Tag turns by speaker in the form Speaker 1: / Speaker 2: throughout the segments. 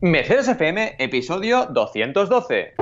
Speaker 1: Mercedes FM, episodio 212.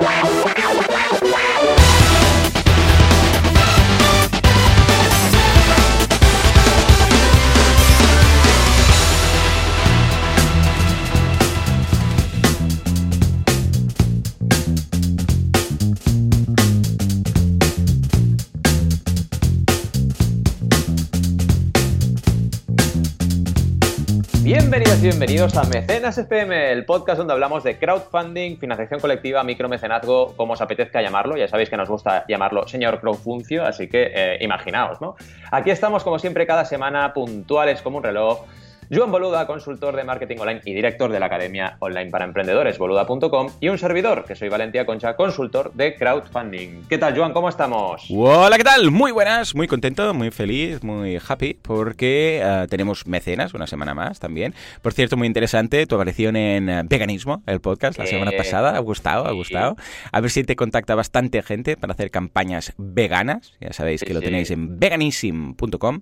Speaker 1: Y bienvenidos a Mecenas FM, el podcast donde hablamos de crowdfunding, financiación colectiva, micromecenazgo, como os apetezca llamarlo. Ya sabéis que nos gusta llamarlo señor crowdfuncio, así que eh, imaginaos, ¿no? Aquí estamos, como siempre, cada semana, puntuales como un reloj Joan Boluda, consultor de marketing online y director de la Academia Online para Emprendedores, boluda.com, y un servidor, que soy Valentía Concha, consultor de crowdfunding. ¿Qué tal, Joan? ¿Cómo estamos?
Speaker 2: Hola, ¿qué tal? Muy buenas, muy contento, muy feliz, muy happy, porque uh, tenemos mecenas una semana más también. Por cierto, muy interesante tu aparición en uh, Veganismo, el podcast, la eh, semana pasada. Ha gustado, ha gustado. A ver si te contacta bastante gente para hacer campañas veganas. Ya sabéis que sí, lo tenéis en veganism.com.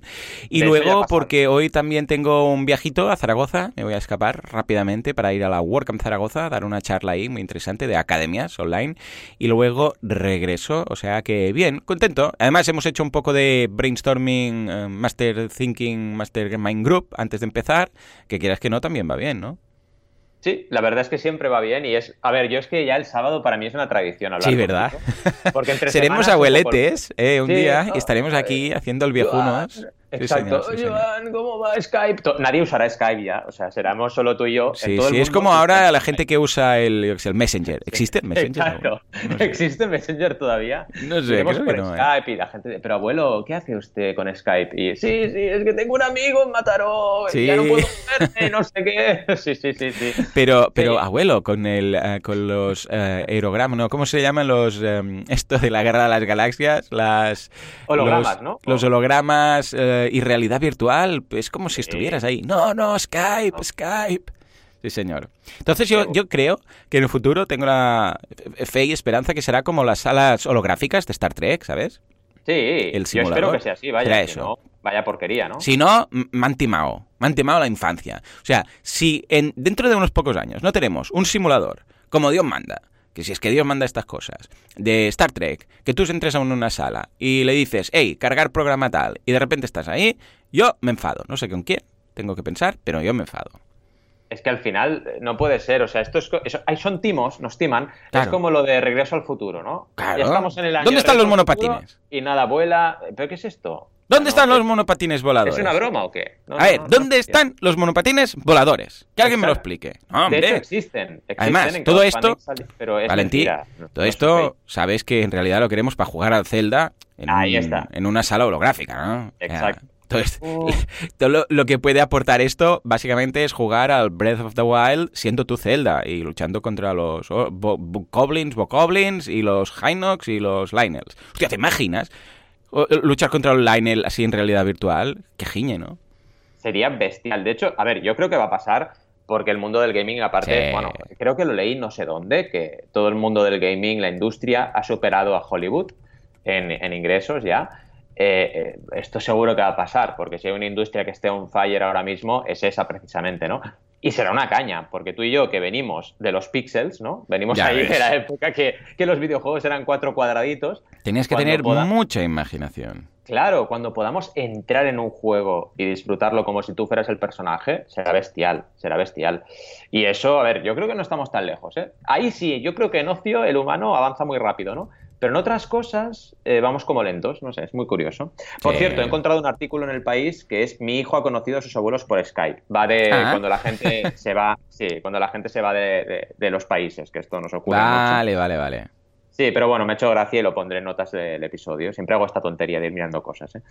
Speaker 2: Y de luego, porque hoy también tengo un viaje viajito a Zaragoza, me voy a escapar rápidamente para ir a la WordCamp Zaragoza, dar una charla ahí muy interesante de academias online y luego regreso, o sea que bien, contento. Además hemos hecho un poco de brainstorming, uh, master thinking, master mind group antes de empezar, que quieras que no, también va bien, ¿no?
Speaker 1: Sí, la verdad es que siempre va bien y es, a ver, yo es que ya el sábado para mí es una tradición hablar.
Speaker 2: Sí, ¿verdad? Porque entre Seremos abueletes un, eh, un sí, día no, y estaremos aquí eh, haciendo el viejunos.
Speaker 1: Exacto. Sí, señor, sí, Joan, ¿cómo va Skype? Nadie usará Skype ya, o sea, seremos solo tú y yo.
Speaker 2: Sí, sí, es como ahora la gente que usa el, el Messenger. ¿Existe el Messenger?
Speaker 1: Exacto. No, sé. ¿Existe Messenger todavía?
Speaker 2: No sé, creo
Speaker 1: por
Speaker 2: que no,
Speaker 1: Skype eh. y la gente, pero abuelo, ¿qué hace usted con Skype? Y sí, sí, es que tengo un amigo en Mataró, sí. ya no puedo verme, no sé qué. Sí, sí, sí, sí.
Speaker 2: Pero, pero abuelo, con el, uh, con los uh, aerogramas, ¿no? ¿Cómo se llaman los, um, esto de la guerra de las galaxias? Las...
Speaker 1: Hologramas,
Speaker 2: los,
Speaker 1: ¿no?
Speaker 2: Los hologramas uh, y realidad virtual, es como si estuvieras ahí. No, no, Skype. Skype. Sí, señor. Entonces yo, yo creo que en el futuro tengo la fe y esperanza que será como las salas holográficas de Star Trek, ¿sabes?
Speaker 1: Sí, el yo espero que sea así, vaya, eso. No, vaya porquería, ¿no?
Speaker 2: Si no, me han timado, me han timado la infancia. O sea, si en, dentro de unos pocos años no tenemos un simulador como Dios manda, que si es que Dios manda estas cosas, de Star Trek, que tú entres a una sala y le dices, hey, cargar programa tal, y de repente estás ahí, yo me enfado. No sé con quién, tengo que pensar, pero yo me enfado.
Speaker 1: Es que al final no puede ser, o sea, esto es, eso, ahí son timos, nos timan, claro. es como lo de regreso al futuro, ¿no?
Speaker 2: Claro.
Speaker 1: Ya estamos en el año
Speaker 2: ¿Dónde están los monopatines?
Speaker 1: Y nada vuela, ¿pero qué es esto?
Speaker 2: ¿Dónde están los monopatines voladores?
Speaker 1: ¿Es una broma o qué?
Speaker 2: No, a ver, ¿dónde están los monopatines voladores? Que alguien me lo explique.
Speaker 1: No, de hecho, existen. existen
Speaker 2: Además, todo esto,
Speaker 1: pero es
Speaker 2: Valentín, todo esto, sabes que en realidad lo queremos para jugar al Zelda en,
Speaker 1: Ahí está.
Speaker 2: en una sala holográfica, ¿no?
Speaker 1: Exacto.
Speaker 2: Entonces, uh. todo lo, lo, que puede aportar esto básicamente es jugar al Breath of the Wild siendo tu Zelda y luchando contra los oh, bo Bokoblins, y los Hinox y los Lionels. Hostia, ¿te imaginas? Luchar contra un Lionel así en realidad virtual, qué giñe, ¿no?
Speaker 1: Sería bestial. De hecho, a ver, yo creo que va a pasar porque el mundo del gaming, aparte, sí. bueno, creo que lo leí no sé dónde, que todo el mundo del gaming, la industria, ha superado a Hollywood en, en ingresos ya. Eh, eh, esto seguro que va a pasar, porque si hay una industria que esté on fire ahora mismo, es esa precisamente, ¿no? Y será una caña, porque tú y yo que venimos de los pixels, ¿no? Venimos ya ahí ves. de la época que, que, los videojuegos eran cuatro cuadraditos.
Speaker 2: Tenías que tener mucha imaginación.
Speaker 1: Claro, cuando podamos entrar en un juego y disfrutarlo como si tú fueras el personaje, será bestial, será bestial. Y eso, a ver, yo creo que no estamos tan lejos, ¿eh? Ahí sí, yo creo que en ocio el humano avanza muy rápido, ¿no? Pero en otras cosas eh, vamos como lentos, no sé, es muy curioso. Por sí. cierto, he encontrado un artículo en el país que es mi hijo ha conocido a sus abuelos por Skype. Va de ah. cuando la gente se va, sí, cuando la gente se va de, de, de los países, que esto nos ocurre
Speaker 2: vale,
Speaker 1: mucho.
Speaker 2: Vale, vale, vale.
Speaker 1: Sí, pero bueno, me ha hecho gracia y lo pondré en notas del episodio. Siempre hago esta tontería de ir mirando cosas. ¿eh?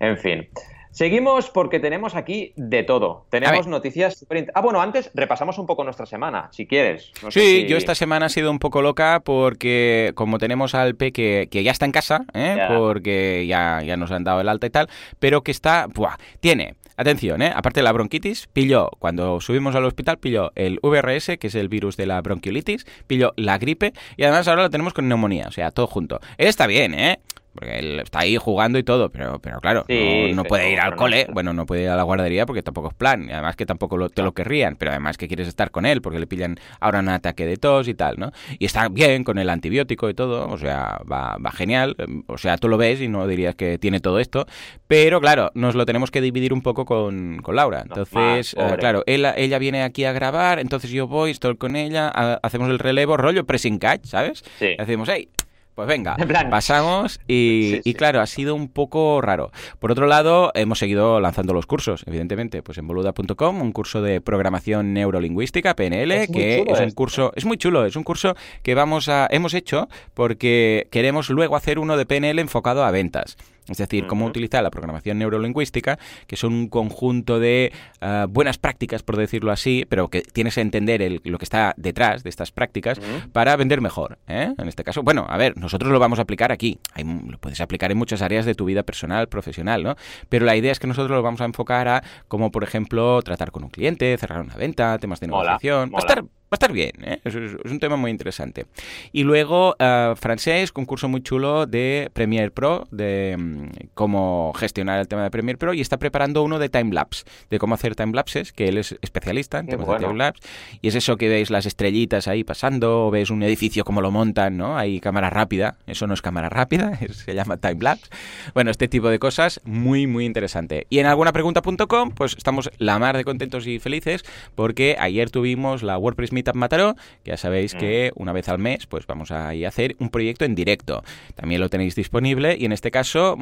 Speaker 1: En fin. Seguimos porque tenemos aquí de todo. Tenemos noticias super... Ah, bueno, antes repasamos un poco nuestra semana, si quieres.
Speaker 2: No sí, si... yo esta semana ha sido un poco loca porque como tenemos al P que, que ya está en casa, ¿eh? porque ya, ya nos han dado el alta y tal, pero que está... Buah, tiene Atención, ¿eh? aparte de la bronquitis, pilló, cuando subimos al hospital, pilló el VRS, que es el virus de la bronquiolitis, pilló la gripe y además ahora lo tenemos con neumonía, o sea, todo junto. Está bien, ¿eh? Porque él está ahí jugando y todo, pero, pero claro, no, puede ir al cole, bueno, no puede ir a la guardería porque tampoco es plan, y además que tampoco te lo querrían, pero además que quieres estar con él porque le pillan ahora un ataque de tos y tal, ¿no? Y está bien con el antibiótico y todo, o sea, va, va genial, o sea, tú lo ves y no dirías que tiene todo esto, pero claro, nos lo tenemos que dividir un poco con, con Laura, entonces, eh, claro, ella, ella viene aquí a grabar, entonces yo voy, estoy con ella, hacemos el relevo, rollo pressing catch, ¿sabes? Sí. Hacemos, hey, pues venga, pasamos y, claro, ha sido un poco raro. Por otro lado, hemos seguido lanzando los cursos, evidentemente, pues en boluda.com, un curso de programación neurolingüística, PNL, que es un curso, es muy chulo, es un curso que vamos a, hemos hecho porque queremos luego hacer uno de PNL enfocado a ventas. Es decir, cómo utilizar la programación neurolingüística, que son un conjunto de ah, buenas prácticas, por decirlo así, pero que tienes que entender lo que está detrás de estas prácticas para vender mejor. ¿eh? En este caso, bueno, a ver, nosotros lo vamos a aplicar aquí. lo puedes aplicar en muchas áreas de tu vida personal, profesional, ¿no? Pero la idea es que nosotros lo vamos a enfocar a cómo, por ejemplo, tratar con un cliente, cerrar una venta, temas de negociación. Va a estar Va a estar bien, ¿eh? es, un tema muy interesante. Y luego, uh, francés, concurso muy chulo de Premiere Pro, de mm, cómo gestionar el tema de Premiere Pro, y está preparando uno de timelapse, de cómo hacer timelapses, que él es especialista en temas de timelapse. Y es eso que veis las estrellitas ahí pasando, o ves un edificio como lo montan, ¿no? Hay cámara rápida, eso no es cámara rápida, se llama timelapse. Bueno, este tipo de cosas, muy, muy interesante. Y en algunapregunta.com, pues estamos la mar de contentos y felices, porque ayer tuvimos la WordPress Meet Meetup Mataró, que ya sabéis que mm. una vez al mes pues vamos a, a hacer un proyecto en directo. También lo tenéis disponible y en este caso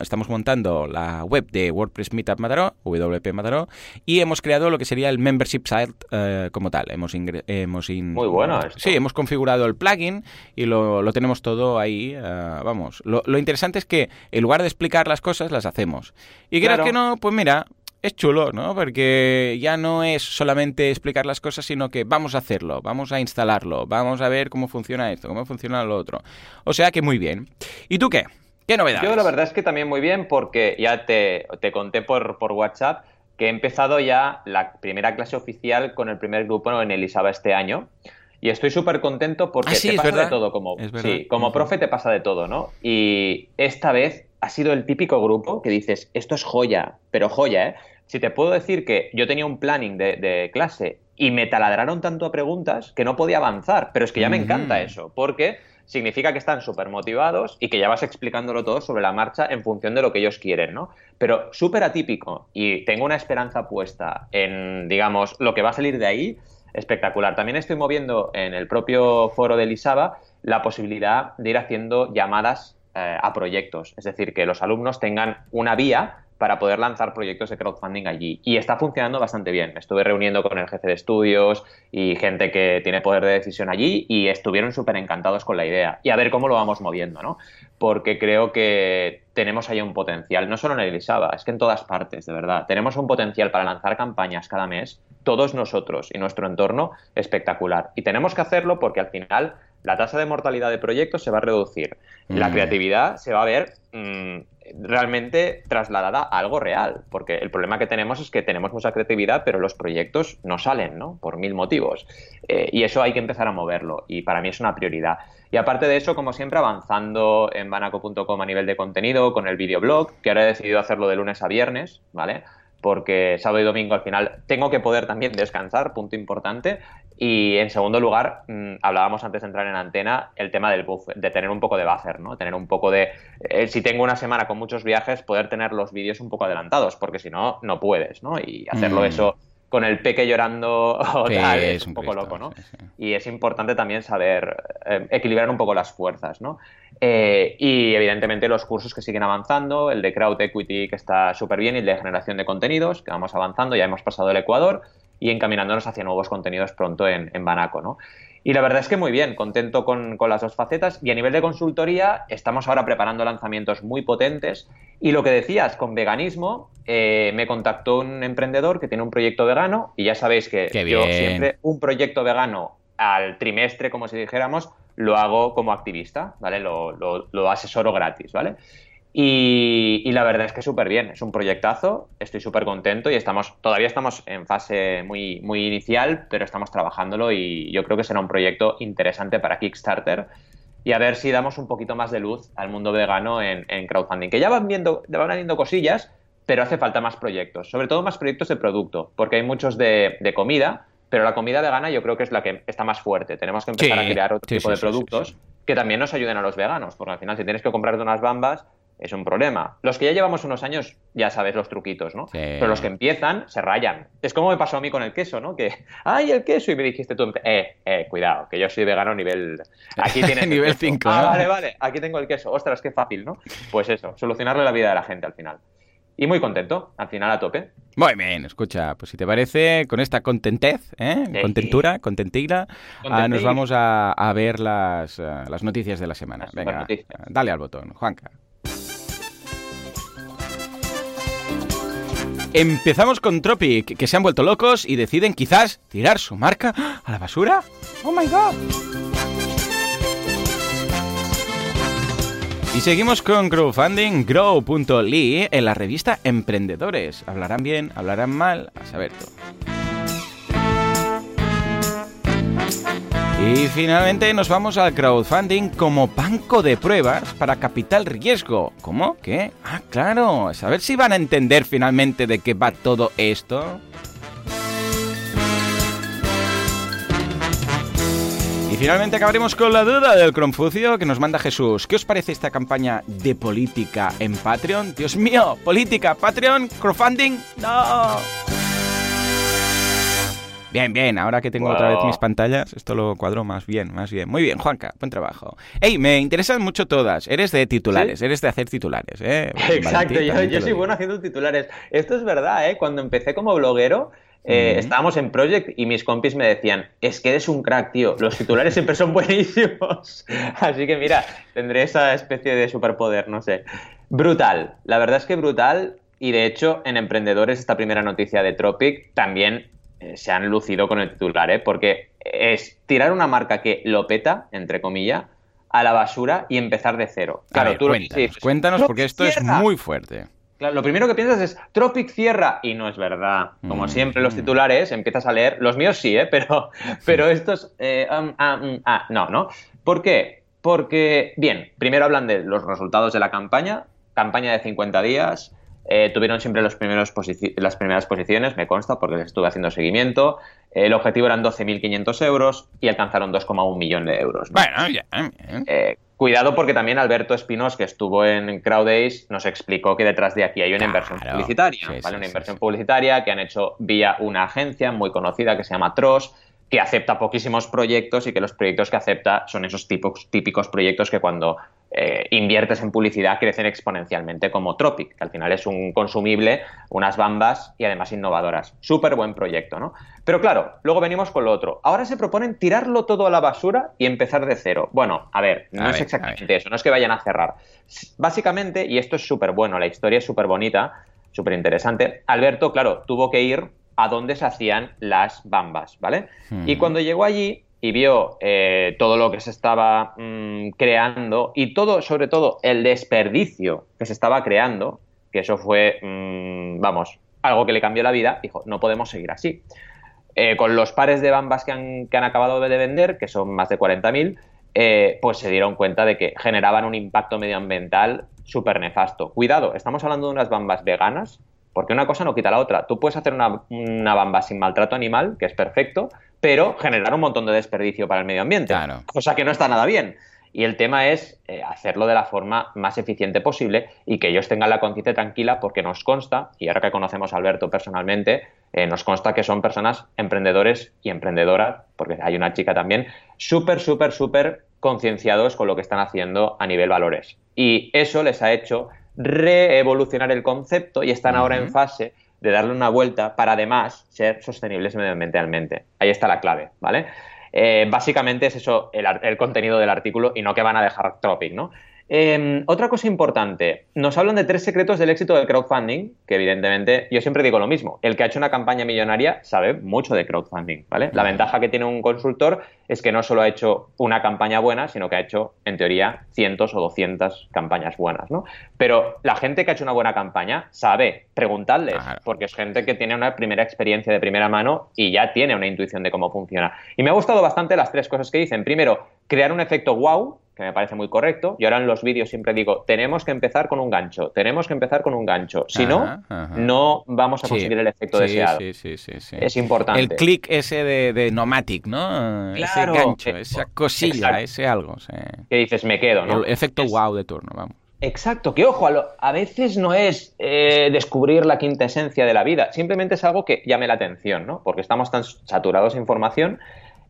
Speaker 2: estamos montando la web de WordPress Meetup Mataró, WP Mataró, y hemos creado lo que sería el membership site eh, como tal. Hemos, hemos
Speaker 1: Muy bueno
Speaker 2: Sí, hemos configurado el plugin y lo, lo tenemos todo ahí. Eh, vamos, lo, lo, interesante es que en lugar de explicar las cosas, las hacemos. Y claro. que no, pues mira, es chulo, ¿no? Porque ya no es solamente explicar las cosas, sino que vamos a hacerlo, vamos a instalarlo, vamos a ver cómo funciona esto, cómo funciona lo otro. O sea que muy bien. ¿Y tú qué? ¿Qué novedades?
Speaker 1: Yo la verdad es que también muy bien porque ya te, te conté por, por WhatsApp que he empezado ya la primera clase oficial con el primer grupo en Elisaba este año. Y estoy súper contento porque
Speaker 2: ah,
Speaker 1: te pasa de todo. Como, sí, como profe te pasa de todo, ¿no? Y esta vez ha sido el típico grupo que dices, esto es joya, pero joya, ¿eh? Si te puedo decir que yo tenía un planning de, clase y me taladraron tanto a preguntas que no podía avanzar, pero es que ya me encanta eso, porque significa que están súper motivados y que ya vas explicándolo todo sobre la marcha en función de lo que ellos quieren, ¿no? Pero súper atípico y tengo una esperanza puesta en, digamos, lo que va a salir de ahí, espectacular. También estoy moviendo en el propio foro de Lisaba la posibilidad de ir haciendo llamadas eh, a proyectos, es decir, que los alumnos tengan una vía para poder lanzar proyectos de crowdfunding allí. Y está funcionando bastante bien. Estuve reuniendo con el jefe de estudios y gente que tiene poder de decisión allí y estuvieron súper encantados con la idea. Y a ver cómo lo vamos moviendo, ¿no? Porque creo que tenemos ahí un potencial, no solo en Elisaba, es que en todas partes, de verdad. Tenemos un potencial para lanzar campañas cada mes, todos nosotros y nuestro entorno, espectacular. Y tenemos que hacerlo porque al final la tasa de mortalidad de proyectos se va a reducir. La mm. creatividad se va a ver mm, realmente trasladada a algo real, porque el problema que tenemos es que tenemos mucha creatividad, pero los proyectos no salen, ¿no? Por mil motivos. Eh, y eso hay que empezar a moverlo, y para mí es una prioridad. Y aparte de eso, como siempre, avanzando en banaco.com a nivel de contenido, con el videoblog, que ahora he decidido hacerlo de lunes a viernes, ¿vale? Porque sábado y domingo al final tengo que poder también descansar, punto importante. Y en segundo lugar, mm, hablábamos antes de entrar en antena, el tema del buffer, de tener un poco de buffer, ¿no? Tener un poco de, eh, si tengo una semana con muchos viajes, poder tener los vídeos un poco adelantados, porque si no, no puedes, ¿no? Y hacerlo mm. eso con el peque llorando o tal, es, un poco loco, ¿no? Y es importante también saber eh, equilibrar un poco las fuerzas, ¿no? Eh, y evidentemente los cursos que siguen avanzando, el de Crowd Equity que está súper bien y el de generación de contenidos, que vamos avanzando, ya hemos pasado el Ecuador y encaminándonos hacia nuevos contenidos pronto en, en Banaco, ¿no? Y la verdad es que muy bien, contento con, las dos facetas. Y a nivel de consultoría, estamos ahora preparando lanzamientos muy potentes. Y lo que decías, con veganismo, eh, me contactó un emprendedor que tiene un proyecto vegano. Y ya sabéis que yo siempre un proyecto vegano al trimestre, como si dijéramos, lo hago como activista, ¿vale? Lo, lo, lo asesoro gratis, ¿vale? Y, la verdad es que súper bien, es un proyectazo, estoy súper contento y estamos, todavía estamos en fase muy, muy inicial, pero estamos trabajándolo y yo creo que será un proyecto interesante para Kickstarter y a ver si damos un poquito más de luz al mundo vegano en, crowdfunding. Que ya van viendo, ya van viendo cosillas, pero hace falta más proyectos, sobre todo más proyectos de producto, porque hay muchos de, comida, pero la comida vegana yo creo que es la que está más fuerte. Tenemos que empezar a crear otro tipo de productos que también nos ayuden a los veganos, porque al final si tienes que comprarte unas bambas, es un problema. Los que ya llevamos unos años, ya sabes los truquitos, ¿no? Pero los que empiezan, se rayan. Es como me pasó a mí con el queso, ¿no? Que, ¡ay, el queso! Y me dijiste tú, eh, eh, cuidado, que yo soy vegano nivel...
Speaker 2: Aquí tienes nivel 5,
Speaker 1: Ah, vale, vale, aquí tengo el queso. Ostras, qué fácil, ¿no? Pues eso, solucionarle la vida de la gente al final. Y muy contento, al final a tope.
Speaker 2: Muy bien, escucha, pues si te parece, con esta contentez, ¿eh? contentura, contentila, ah, nos vamos a, ver las, eh, las, noticias de la semana. Venga, dale al botón, Juanca. Empezamos con Tropic, que se han vuelto locos y deciden quizás tirar su marca a la basura. ¡Oh my god! Y seguimos con crowdfunding grow.ly en la revista Emprendedores. Hablarán bien, hablarán mal, a saber todo. Y finalmente nos vamos al crowdfunding como banco de pruebas para capital riesgo. ¿Cómo? ¿Qué? Ah, claro. A ver si van a entender finalmente de qué va todo esto. Y finalmente acabaremos con la duda del Cronfucio que nos manda Jesús. ¿Qué os parece esta campaña de política en Patreon? Dios mío, política, Patreon, crowdfunding, no. Bien, bien, ahora que tengo otra vez mis pantallas, esto lo cuadro más bien, más bien. Muy bien, Juanca, buen trabajo. Ey, me interesan mucho todas. Eres de titulares, eres de hacer titulares, ¿eh?
Speaker 1: Exacto, yo, soy bueno haciendo titulares. Esto es verdad, ¿eh? Cuando empecé como bloguero, eh, estábamos en Project y mis compis me decían, es que eres un crack, tío, los titulares siempre son buenísimos. Así que mira, tendré esa especie de superpoder, no sé. Brutal, la verdad es que brutal. Y de hecho, en Emprendedores, esta primera noticia de Tropic también eh, se han lucido con el titular, ¿eh? porque es tirar una marca que lo peta, entre comillas, a la basura y empezar de cero.
Speaker 2: Claro, tú cuéntanos, cuéntanos porque esto es muy fuerte.
Speaker 1: Claro, lo primero que piensas es Tropic cierra y no es verdad. Como mm. siempre los titulares empiezas a leer, los míos sí, ¿eh? pero, pero estos eh, um, ah, mm, ah, no, ¿no? ¿Por qué? Porque, bien, primero hablan de los resultados de la campaña, campaña de 50 días, eh, tuvieron siempre los primeros las primeras posiciones, me consta, porque les estuve haciendo seguimiento. El objetivo eran 12.500 euros y alcanzaron 2,1 millones de euros.
Speaker 2: Bueno, ya.
Speaker 1: Eh, cuidado porque también Alberto Espinos, que estuvo en CrowdAce, nos explicó que detrás de aquí hay una inversión publicitaria. una inversión publicitaria que han hecho vía una agencia muy conocida que se llama TROS que acepta poquísimos proyectos y que los proyectos que acepta son esos tipos, típicos proyectos que cuando eh, inviertes en publicidad crecen exponencialmente como Tropic, que al final es un consumible, unas bambas y además innovadoras. Súper buen proyecto, ¿no? Pero claro, luego venimos con lo otro. Ahora se proponen tirarlo todo a la basura y empezar de cero. Bueno, a ver, no es exactamente eso, no es que vayan a cerrar. Básicamente, y esto es súper bueno, la historia es súper bonita, súper interesante, Alberto, claro, tuvo que ir a dónde se hacían las bambas, ¿vale? Y cuando llegó allí y vio eh, todo lo que se estaba mm, creando y todo, sobre todo, el desperdicio que se estaba creando, que eso fue, mm, vamos, algo que le cambió la vida, dijo, no podemos seguir así. Eh, con los pares de bambas que han, que han acabado de vender, que son más de 40.000, eh, pues se dieron cuenta de que generaban un impacto medioambiental súper nefasto. Cuidado, estamos hablando de unas bambas veganas, porque una cosa no quita la otra. Tú puedes hacer una, una bamba sin maltrato animal, que es perfecto, pero generar un montón de desperdicio para el medio ambiente, cosa que no está nada bien. Y el tema es eh, hacerlo de la forma más eficiente posible y que ellos tengan la conciencia tranquila porque nos consta, y ahora que conocemos a Alberto personalmente, eh, nos consta que son personas emprendedores y emprendedoras, porque hay una chica también, súper, súper, súper concienciados con lo que están haciendo a nivel valores. Y eso les ha hecho reevolucionar el concepto y están ahora en fase de darle una vuelta para además ser sostenibles medioambientalmente. Ahí está la clave, ¿vale? Eh, básicamente es eso el, contenido del artículo y no que van a dejar Tropic, ¿no? Em, otra cosa importante, nos hablan de tres secretos del éxito del crowdfunding, que evidentemente yo siempre digo lo mismo, el que ha hecho una campaña millonaria sabe mucho de crowdfunding, ¿vale? La ventaja que tiene un consultor es que no solo ha hecho una campaña buena, sino que ha hecho, en teoría, cientos o doscientas campañas buenas, ¿no? Pero la gente que ha hecho una buena campaña sabe, preguntarles, porque es gente que tiene una primera experiencia de primera mano y ya tiene una intuición de cómo funciona. Y me ha gustado bastante las tres cosas que dicen. Primero, crear un efecto wow, que me parece muy correcto. Yo ahora en los vídeos siempre digo, tenemos que empezar con un gancho, tenemos que empezar con un gancho. Si no, no vamos a conseguir el efecto deseado. Sí, sí, sí, Es importante.
Speaker 2: El clic ese de, de Nomatic, ¿no? ese gancho, esa cosilla, ese algo.
Speaker 1: Que dices, me quedo, ¿no?
Speaker 2: El efecto wow de turno, vamos.
Speaker 1: Exacto, que ojo, a, veces no es eh, descubrir la quinta esencia de la vida, simplemente es algo que llame la atención, ¿no? Porque estamos tan saturados de información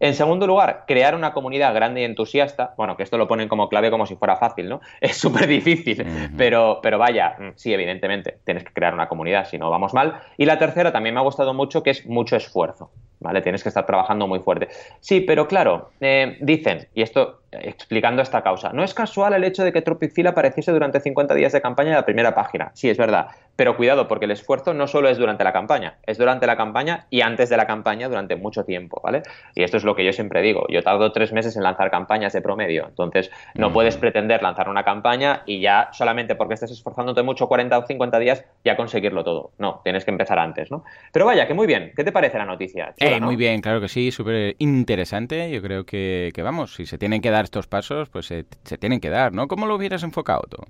Speaker 1: en segundo lugar, crear una comunidad grande y entusiasta. Bueno, que esto lo ponen como clave como si fuera fácil, ¿no? Es súper difícil, pero, pero vaya, mm, sí, evidentemente, tienes que crear una comunidad, si no vamos mal. Y la tercera también me ha gustado mucho, que es mucho esfuerzo, ¿vale? Tienes que estar trabajando muy fuerte. Sí, pero claro, eh, dicen, y esto explicando esta causa. No es casual el hecho de que Tropicil apareciese durante 50 días de campaña en la primera página. Sí, es verdad. Pero cuidado, porque el esfuerzo no solo es durante la campaña, es durante la campaña y antes de la campaña durante mucho tiempo, ¿vale? Y esto es lo que yo siempre digo. Yo tardo tres meses en lanzar campañas de promedio. Entonces, no puedes pretender lanzar una campaña y ya solamente porque estés esforzándote mucho 40 o 50 días ya conseguirlo todo. No, tienes que empezar antes, ¿no? Pero vaya, que muy bien. ¿Qué te parece la noticia?
Speaker 2: Eh, muy bien, claro que sí, súper interesante. Yo creo que, que, vamos, si se tienen que dar estos pasos, pues se, tienen que dar, ¿no? ¿Cómo lo hubieras enfocado tú?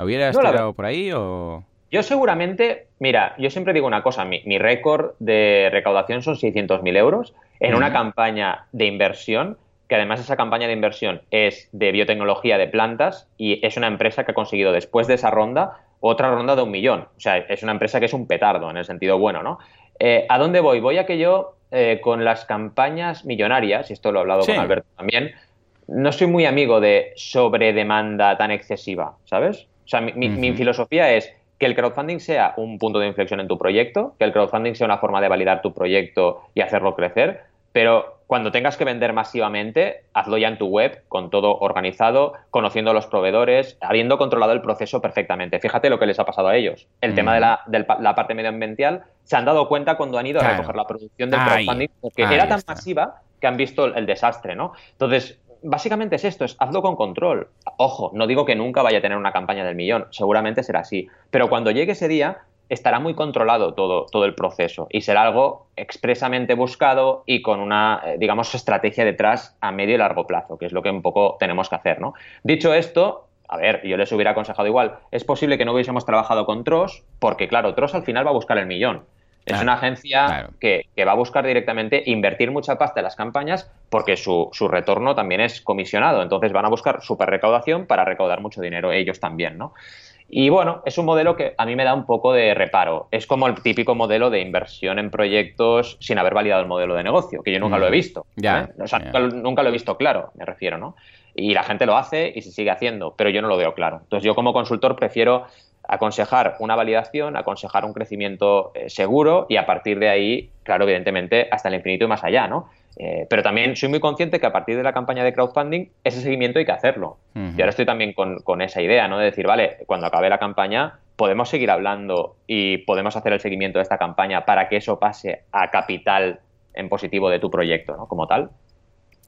Speaker 2: ¿Hubieras tirado por ahí o...?
Speaker 1: Yo seguramente, mira, yo siempre digo una cosa, mi, récord de recaudación son 600.000 euros en una campaña de inversión, que además esa campaña de inversión es de biotecnología de plantas y es una empresa que ha conseguido después de esa ronda otra ronda de un millón. O sea, es una empresa que es un petardo en el sentido bueno, ¿no? Eh, ¿A dónde voy? Voy a que yo, eh, con las campañas millonarias, y esto lo he hablado con Alberto también, no soy muy amigo de sobredemanda tan excesiva, ¿sabes? O sea, mi, filosofía es que el crowdfunding sea un punto de inflexión en tu proyecto, que el crowdfunding sea una forma de validar tu proyecto y hacerlo crecer, pero cuando tengas que vender masivamente, hazlo ya en tu web, con todo organizado, conociendo a los proveedores, habiendo controlado el proceso perfectamente. Fíjate lo que les ha pasado a ellos. El tema de la, la, parte medioambiental, se han dado cuenta cuando han ido a recoger la producción del crowdfunding, porque era tan masiva que han visto el desastre, ¿no? Entonces, básicamente es esto, es hazlo con control. Ojo, no digo que nunca vaya a tener una campaña del millón, seguramente será así, pero cuando llegue ese día estará muy controlado todo, todo el proceso y será algo expresamente buscado y con una, eh, digamos, estrategia detrás a medio y largo plazo, que es lo que un poco tenemos que hacer, ¿no? Dicho esto, a ver, yo les hubiera aconsejado igual, es posible que no hubiésemos trabajado con Tross, porque claro, Tross al final va a buscar el millón. Es una agencia que, va a buscar directamente invertir mucha pasta en las campañas porque su, retorno también es comisionado. Entonces van a buscar super recaudación para recaudar mucho dinero ellos también, ¿no? Y bueno, es un modelo que a mí me da un poco de reparo. Es como el típico modelo de inversión en proyectos sin haber validado el modelo de negocio, que yo nunca lo he visto. Ya, O sea, nunca, nunca, lo he visto claro, me refiero, ¿no? Y la gente lo hace y se sigue haciendo, pero yo no lo veo claro. Entonces yo como consultor prefiero aconsejar una validación, aconsejar un crecimiento eh, seguro y a partir de ahí, claro, evidentemente, hasta el infinito y más allá, ¿no? Eh, pero también soy muy consciente que a partir de la campaña de crowdfunding, ese seguimiento hay que hacerlo. Y ahora estoy también con, con, esa idea, ¿no? De decir, vale, cuando acabe la campaña, podemos seguir hablando y podemos hacer el seguimiento de esta campaña para que eso pase a capital en positivo de tu proyecto, ¿no? Como tal.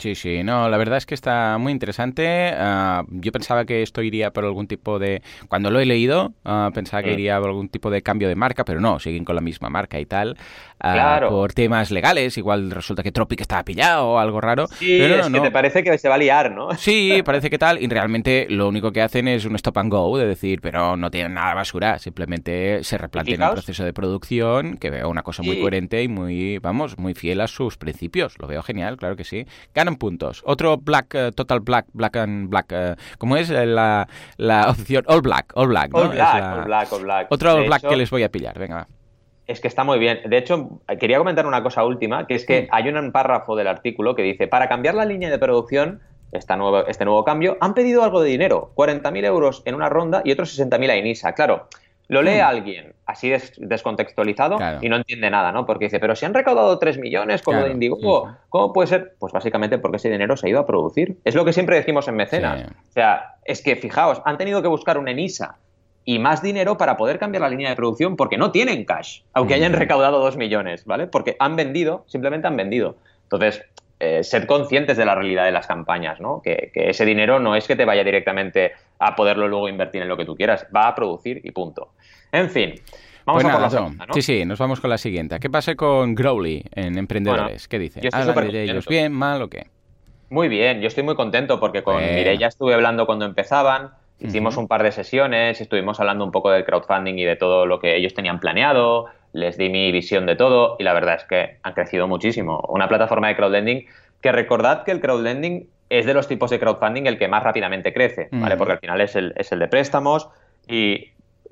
Speaker 2: Sí, sí, no, la verdad es que está muy interesante. Ah, yo pensaba que esto iría por algún tipo de... Cuando lo he leído, uh, pensaba que mm. iría por algún tipo de cambio de marca, pero no, siguen con la misma marca y tal. Ah, claro. Por temas legales, igual resulta que Tropic estaba pillado o algo raro.
Speaker 1: Sí, pero es que te parece que se va a liar, ¿no?
Speaker 2: Sí, parece que tal, y realmente lo único que hacen es un stop and go, de decir, pero no tienen nada de basura, simplemente se replantean el proceso de producción, que veo una cosa muy coherente y muy, vamos, muy fiel a sus principios. Lo veo genial, claro que sí puntos. Otro Black, eh, Total Black, Black and Black. Eh, ¿Cómo es la, opción? All Black, All Black.
Speaker 1: All, black, all, black,
Speaker 2: Otro All Black que les voy a pillar, venga.
Speaker 1: Es que está muy bien. De hecho, quería comentar una cosa última, que es que mm. hay un párrafo del artículo que dice, para cambiar la línea de producción, esta nuevo, este nuevo cambio, han pedido algo de dinero, 40.000 euros en una ronda y otros 60.000 a Inisa. Claro, lo lee hmm. alguien así descontextualizado y no entiende nada, ¿no? Porque dice, pero si han recaudado 3 millones con lo de Indigo, ¿cómo puede ser? Pues básicamente porque ese dinero se ha ido a producir. Es lo que siempre decimos en mecenas. O sea, es que fijaos, han tenido que buscar un ENISA y más dinero para poder cambiar la línea de producción porque no tienen cash, aunque hayan hmm. recaudado 2 millones, ¿vale? Porque han vendido, simplemente han vendido. Entonces, eh, ser conscientes de la realidad de las campañas, ¿no? Que, ese dinero no es que te vaya directamente a poderlo luego invertir en lo que tú quieras, va a producir y punto. En fin. Vamos pues a por la segunda, ¿no?
Speaker 2: Sí, sí, nos vamos con la siguiente. ¿Qué pasa con Growly en Emprendedores? ¿Qué dice? ¿Hablan de ellos bien, mal o qué?
Speaker 1: Muy bien, yo estoy muy contento porque con Mireia estuve hablando cuando empezaban, hicimos un par de sesiones, estuvimos hablando un poco del crowdfunding y de todo lo que ellos tenían planeado, les di mi visión de todo y la verdad es que han crecido muchísimo. Una plataforma de crowdlending que recordad que el crowdlending es de los tipos de crowdfunding el que más rápidamente crece, ¿vale? Porque al final es el, es el de préstamos y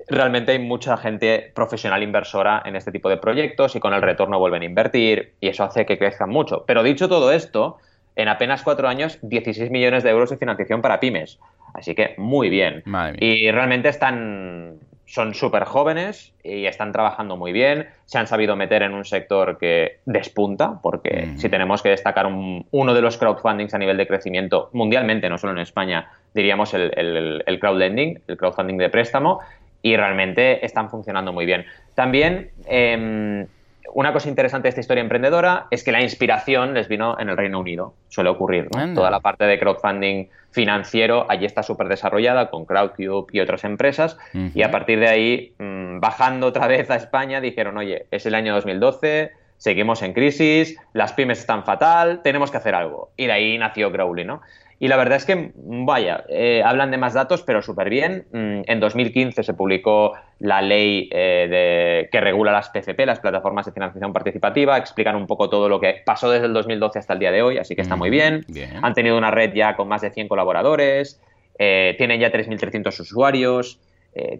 Speaker 1: realmente hay mucha gente profesional inversora en este tipo de proyectos y con el retorno vuelven a invertir y eso hace que crezcan mucho. Pero dicho todo esto, en apenas cuatro años, 16 millones de euros de financiación para pymes. Así que muy bien. Y realmente están, son súper jóvenes y están trabajando muy bien. Se han sabido meter en un sector que despunta, porque si tenemos que destacar uno de los crowdfundings a nivel de crecimiento mundialmente, no solo en España, diríamos el, el crowdlending, el crowdfunding de préstamo, y realmente están funcionando muy bien. También em, una cosa interesante de esta historia emprendedora es que la inspiración les vino en el Reino Unido. Suele ocurrir, ¿no? Toda la parte de crowdfunding financiero allí está súper desarrollada con Crowdcube y otras empresas. Y a partir de ahí, mm, bajando otra vez a España, dijeron, oye, es el año 2012, seguimos en crisis, las pymes están fatal, tenemos que hacer algo. Y de ahí nació Crowley, ¿no? Y la verdad es que, vaya, eh, hablan de más datos, pero súper bien. Mm, en 2015 se publicó la ley eh, de, que regula las PCP, las plataformas de financiación participativa. Explican un poco todo lo que pasó desde el 2012 hasta el día de hoy, así que está muy bien. Han tenido una red ya con más de 100 colaboradores, eh, tienen ya 3.300 usuarios,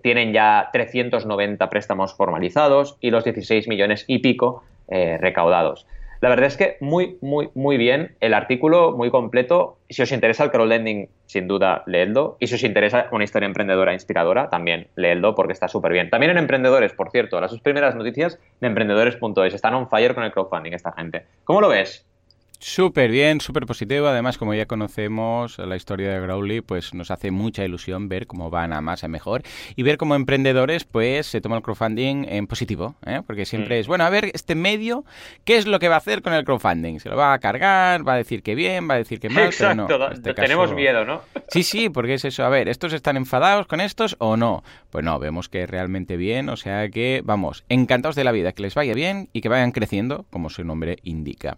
Speaker 1: tienen ya 390 préstamos formalizados y los 16 millones y pico recaudados. La verdad es que muy, muy, muy bien el artículo, muy completo. Si os interesa el crowdlending, sin duda, leedlo. Y si os interesa una historia emprendedora inspiradora, también leedlo porque está súper bien. También en Emprendedores, por cierto, las dos primeras noticias de emprendedores.es. Están on fire con el crowdfunding esta gente. ¿Cómo lo ves?
Speaker 2: Súper bien, súper positivo. Además, como ya conocemos la historia de Growly, pues nos hace mucha ilusión ver cómo van a más a mejor y ver cómo emprendedores pues se toma el crowdfunding en positivo, ¿eh? porque siempre mm. es, bueno, a ver, este medio, ¿qué es lo que va a hacer con el crowdfunding? ¿Se lo va a cargar? ¿Va a decir que bien? ¿Va a decir que mal?
Speaker 1: Exacto,
Speaker 2: pero
Speaker 1: no, este tenemos miedo, ¿no?
Speaker 2: Sí, sí, porque es eso, a ver, ¿estos están enfadados con estos o no? Pues no, vemos que realmente bien, o sea que, vamos, encantados de la vida, que les vaya bien y que vayan creciendo, como su nombre indica.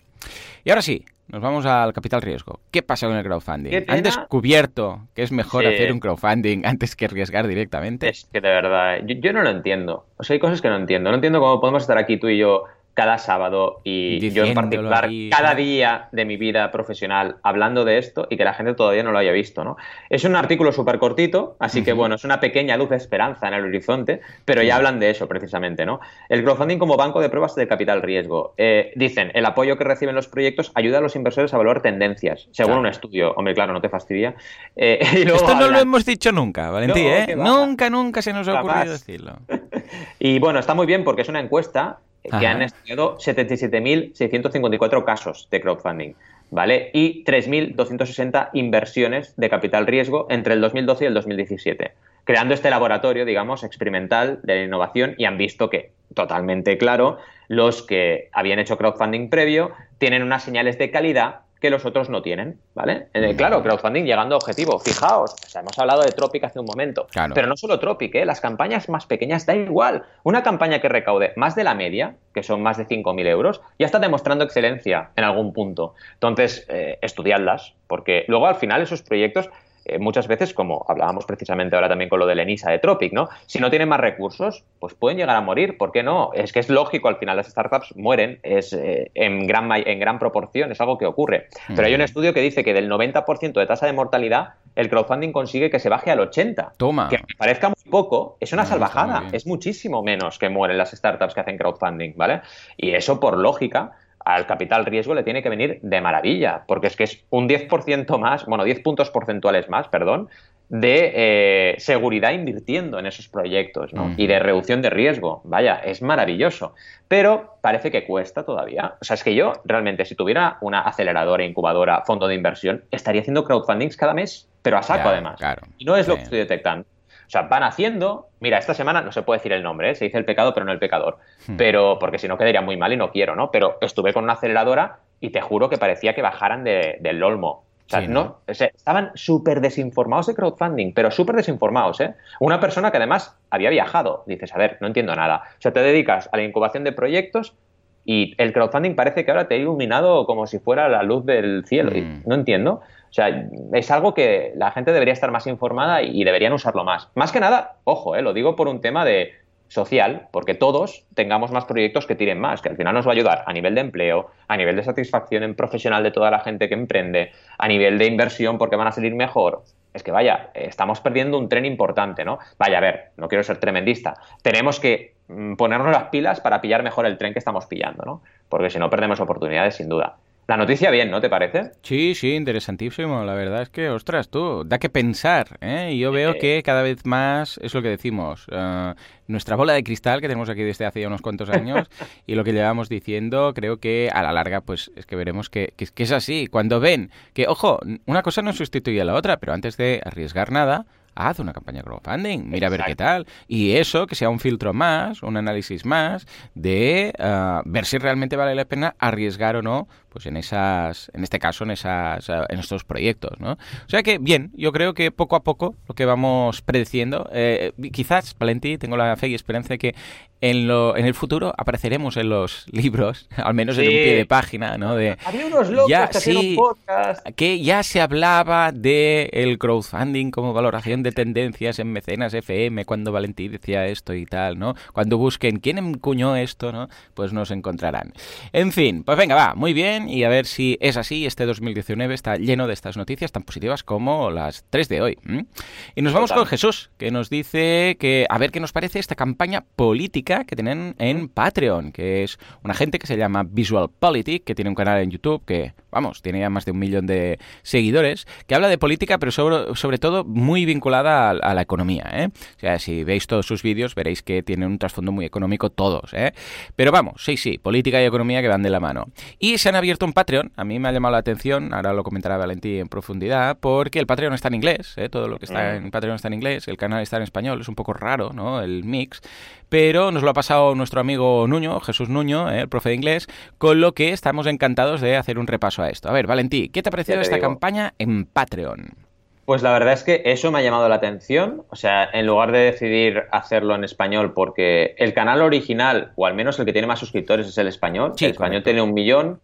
Speaker 2: Y ahora sí, nos vamos al capital riesgo. ¿Qué pasa con el crowdfunding? ¿Han descubierto que es mejor hacer un crowdfunding antes que arriesgar directamente?
Speaker 1: Es que de verdad, yo, yo, no lo entiendo. O sea, hay cosas que no entiendo. No entiendo cómo podemos estar aquí tú y yo cada sábado y yo en particular cada día de mi vida profesional hablando de esto y que la gente todavía no lo haya visto, ¿no? Es un artículo súper cortito, así que bueno, es una pequeña luz de esperanza en el horizonte, pero ya hablan de eso precisamente, ¿no? El crowdfunding como banco de pruebas de capital riesgo. Eh, dicen, el apoyo que reciben los proyectos ayuda a los inversores a valorar tendencias, según un estudio. Hombre, claro, no te fastidia.
Speaker 2: Eh, esto no lo hemos dicho nunca, Valentí, ¿eh? Nunca, nunca se nos ha ocurrido decirlo.
Speaker 1: y bueno, está muy bien porque es una encuesta que han estudiado 77.654 casos de crowdfunding, ¿vale? Y 3.260 inversiones de capital riesgo entre el 2012 y el 2017, creando este laboratorio, digamos, experimental de la innovación y han visto que, totalmente claro, los que habían hecho crowdfunding previo tienen unas señales de calidad que los otros no tienen, ¿vale? Eh, claro, crowdfunding llegando a objetivo. Fijaos, hemos hablado de Tropic hace un momento, pero no solo Tropic, ¿eh? las campañas más pequeñas da igual. Una campaña que recaude más de la media, que son más de 5.000 euros, ya está demostrando excelencia en algún punto. Entonces, eh, estudiadlas, porque luego al final esos proyectos eh, muchas veces, como hablábamos precisamente ahora también con lo de Lenisa de Tropic, ¿no? Si no tienen más recursos, pues pueden llegar a morir. ¿Por qué no? Es que es lógico, al final las startups mueren, es eh, en, gran, en gran proporción, es algo que ocurre. Pero hay un estudio que dice que del 90% de tasa de mortalidad, el crowdfunding consigue que se baje al 80%.
Speaker 2: Toma.
Speaker 1: Que parezca muy poco, es una salvajada. Es muchísimo menos que mueren las startups que hacen crowdfunding, ¿vale? Y eso, por lógica, al capital riesgo le tiene que venir de maravilla, porque es que es un 10% más, bueno, 10 puntos porcentuales más, perdón, de eh, seguridad invirtiendo en esos proyectos ¿no? y de reducción de riesgo. Vaya, es maravilloso. Pero parece que cuesta todavía. O sea, es que yo realmente, si tuviera una aceleradora, incubadora, fondo de inversión, estaría haciendo crowdfundings cada mes, pero a saco además. Y no es lo que estoy detectando. O sea, van haciendo. Mira, esta semana no se puede decir el nombre, ¿eh? se dice el pecado, pero no el pecador. Hmm. Pero, porque si no quedaría muy mal y no quiero, ¿no? Pero estuve con una aceleradora y te juro que parecía que bajaran del olmo. O sea, ¿no? estaban súper desinformados de crowdfunding, pero súper desinformados, ¿eh? Una persona que además había viajado. Dices, a ver, no entiendo nada. O sea, te dedicas a la incubación de proyectos y el crowdfunding parece que ahora te ha iluminado como si fuera la luz del cielo. Y
Speaker 2: Mm.
Speaker 1: no entiendo. O sea, es algo que la gente debería estar más informada y deberían usarlo más. Más que nada, ojo, eh, lo digo por un tema de social, porque todos tengamos más proyectos que tiren más, que al final nos va a ayudar a nivel de empleo, a nivel de satisfacción en profesional de toda la gente que emprende, a nivel de inversión porque van a salir mejor. Es que vaya, eh, estamos perdiendo un tren importante, ¿no? Vaya, a ver, no quiero ser tremendista. Tenemos que ponernos las pilas para pillar mejor el tren que estamos pillando, ¿no? Porque si no perdemos oportunidades, sin duda. La noticia bien, ¿no te parece?
Speaker 2: Sí, sí, interesantísimo. La verdad es que, ostras, tú, da que pensar. ¿eh? Y yo veo que cada vez más es lo que decimos. eh, nuestra bola de cristal que tenemos aquí desde hace ya unos cuantos años y lo que llevamos diciendo, creo que a la larga, pues es que veremos que, que- que es así. Cuando ven que, ojo, una cosa no sustituye a la otra, pero antes de arriesgar nada, haz una campaña crowdfunding, mira a ver qué tal. Y eso, que sea un filtro más, un análisis más de ah, ver si realmente vale la pena arriesgar o no, pues en esas, en este caso, en esas, en estos proyectos, ¿no? O sea que, bien, yo creo que poco a poco lo que vamos predeciendo, eh, quizás, Valentí, tengo la fe y esperanza de que en, lo, en el futuro apareceremos en los libros, al menos en un pie de página, ¿no? De,
Speaker 1: Había unos locos
Speaker 2: Ya,
Speaker 1: que
Speaker 2: sí.
Speaker 1: podcast.
Speaker 2: que ya se hablaba de el crowdfunding como valoración de tendencias en Mecenas FM cuando Valentí decía esto y tal, ¿no? Cuando busquen quién encuñó esto, ¿no? Pues nos encontrarán. En fin, pues venga, va, muy bien y a ver si es así, este 2019 está lleno de estas noticias tan positivas como las tres de hoy. Y nos vamos
Speaker 1: Total.
Speaker 2: con Jesús, que nos dice que a ver qué nos parece esta campaña política que tienen en Patreon, que es una gente que se llama Visual Politic, que tiene un canal en YouTube que, vamos, tiene ya más de un millón de seguidores, que habla de política, pero sobre, sobre todo muy vinculada a, a la economía. ¿eh? O sea, si veis todos sus vídeos, veréis que tienen un trasfondo muy económico todos. ¿eh? Pero vamos, sí, sí, política y economía que van de la mano. Y se han abierto un Patreon, a mí me ha llamado la atención, ahora lo comentará Valentí en profundidad, porque el Patreon está en inglés, ¿eh? todo lo que está
Speaker 1: Mm.
Speaker 2: en Patreon está en inglés, el canal está en español, es un poco raro, ¿no? El mix, pero nos lo ha pasado nuestro amigo Nuño, Jesús Nuño, ¿eh? el profe de inglés, con lo que estamos encantados de hacer un repaso a esto. A ver, Valentí, ¿qué te ha parecido
Speaker 1: te
Speaker 2: esta
Speaker 1: digo.
Speaker 2: campaña en Patreon?
Speaker 1: Pues la verdad es que eso me ha llamado la atención. O sea, en lugar de decidir hacerlo en español, porque el canal original, o al menos el que tiene más suscriptores, es el español.
Speaker 2: Sí,
Speaker 1: el español tiene un millón.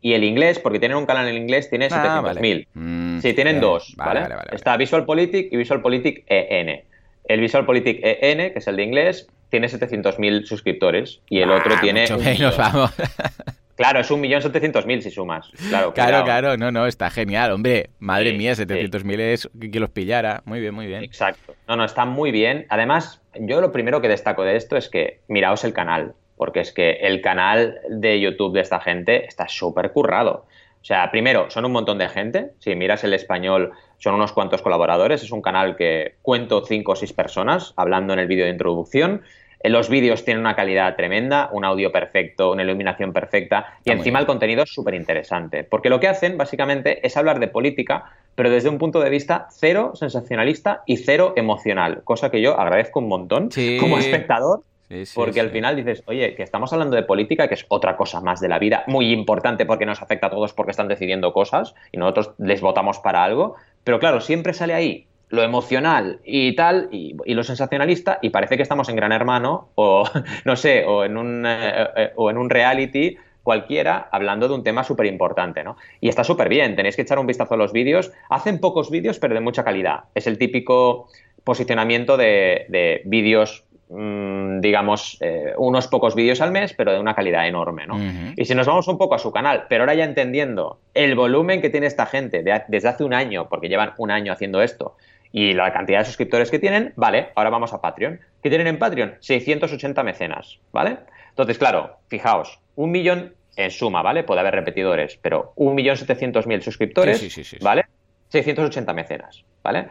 Speaker 1: Y el inglés, porque tienen un canal en inglés, tiene
Speaker 2: Ah,
Speaker 1: 700.000.
Speaker 2: Mm,
Speaker 1: Sí, tienen
Speaker 2: eh,
Speaker 1: dos,
Speaker 2: vale,
Speaker 1: ¿vale?
Speaker 2: vale.
Speaker 1: Está Visual Politic y Visual Politic EN. El Visual Politic EN, que es el de inglés, tiene 700.000 suscriptores y el otro
Speaker 2: Ah,
Speaker 1: tiene...
Speaker 2: mucho menos, vamos.
Speaker 1: Claro, es 1.700.000 si sumas. Claro,
Speaker 2: Claro, claro, no, no, está genial, hombre. Madre
Speaker 1: Sí,
Speaker 2: mía,
Speaker 1: sí.
Speaker 2: 700.000 es que los pillara. Muy bien, muy bien.
Speaker 1: Exacto. No, no, está muy bien. Además, yo lo primero que destaco de esto es que miraos el canal, porque es que el canal de YouTube de esta gente está súper currado. O sea, primero, son un montón de gente. Si miras el español, son unos cuantos colaboradores. Es un canal que cuento cinco o seis personas hablando en el vídeo de introducción. Eh, Los vídeos tienen una calidad tremenda, un audio perfecto, una iluminación perfecta y
Speaker 2: Está
Speaker 1: encima el contenido es súper interesante. Porque lo que hacen básicamente es hablar de política, pero desde un punto de vista cero sensacionalista y cero emocional, cosa que yo agradezco un montón
Speaker 2: Sí.
Speaker 1: como espectador.
Speaker 2: Sí, sí,
Speaker 1: Porque al final dices, oye, que estamos hablando de política, que es otra cosa más de la vida, muy importante porque nos afecta a todos porque están decidiendo cosas y nosotros les votamos para algo. Pero claro, siempre sale ahí lo emocional y tal, y, y lo sensacionalista, y parece que estamos en Gran Hermano o, no sé, o en un, eh, eh, o en un reality cualquiera hablando de un tema súper importante, ¿no? Y está súper bien, tenéis que echar un vistazo a los vídeos. Hacen pocos vídeos, pero de mucha calidad. Es el típico posicionamiento de, de vídeos mm, digamos, eh, unos pocos vídeos al mes, pero de una calidad enorme, ¿no? Y si nos vamos un poco a su canal, pero ahora ya entendiendo el volumen que tiene esta gente de- desde hace un año, porque llevan un año haciendo esto, y la cantidad de suscriptores que tienen, vale, ahora vamos a Patreon. ¿Qué tienen en Patreon? 680 mecenas, ¿vale? Entonces, claro, fijaos, un millón en suma, ¿vale? Puede haber repetidores, pero un millón setecientos mil suscriptores,
Speaker 2: Sí, sí, sí.
Speaker 1: ¿vale? 680 mecenas, ¿vale?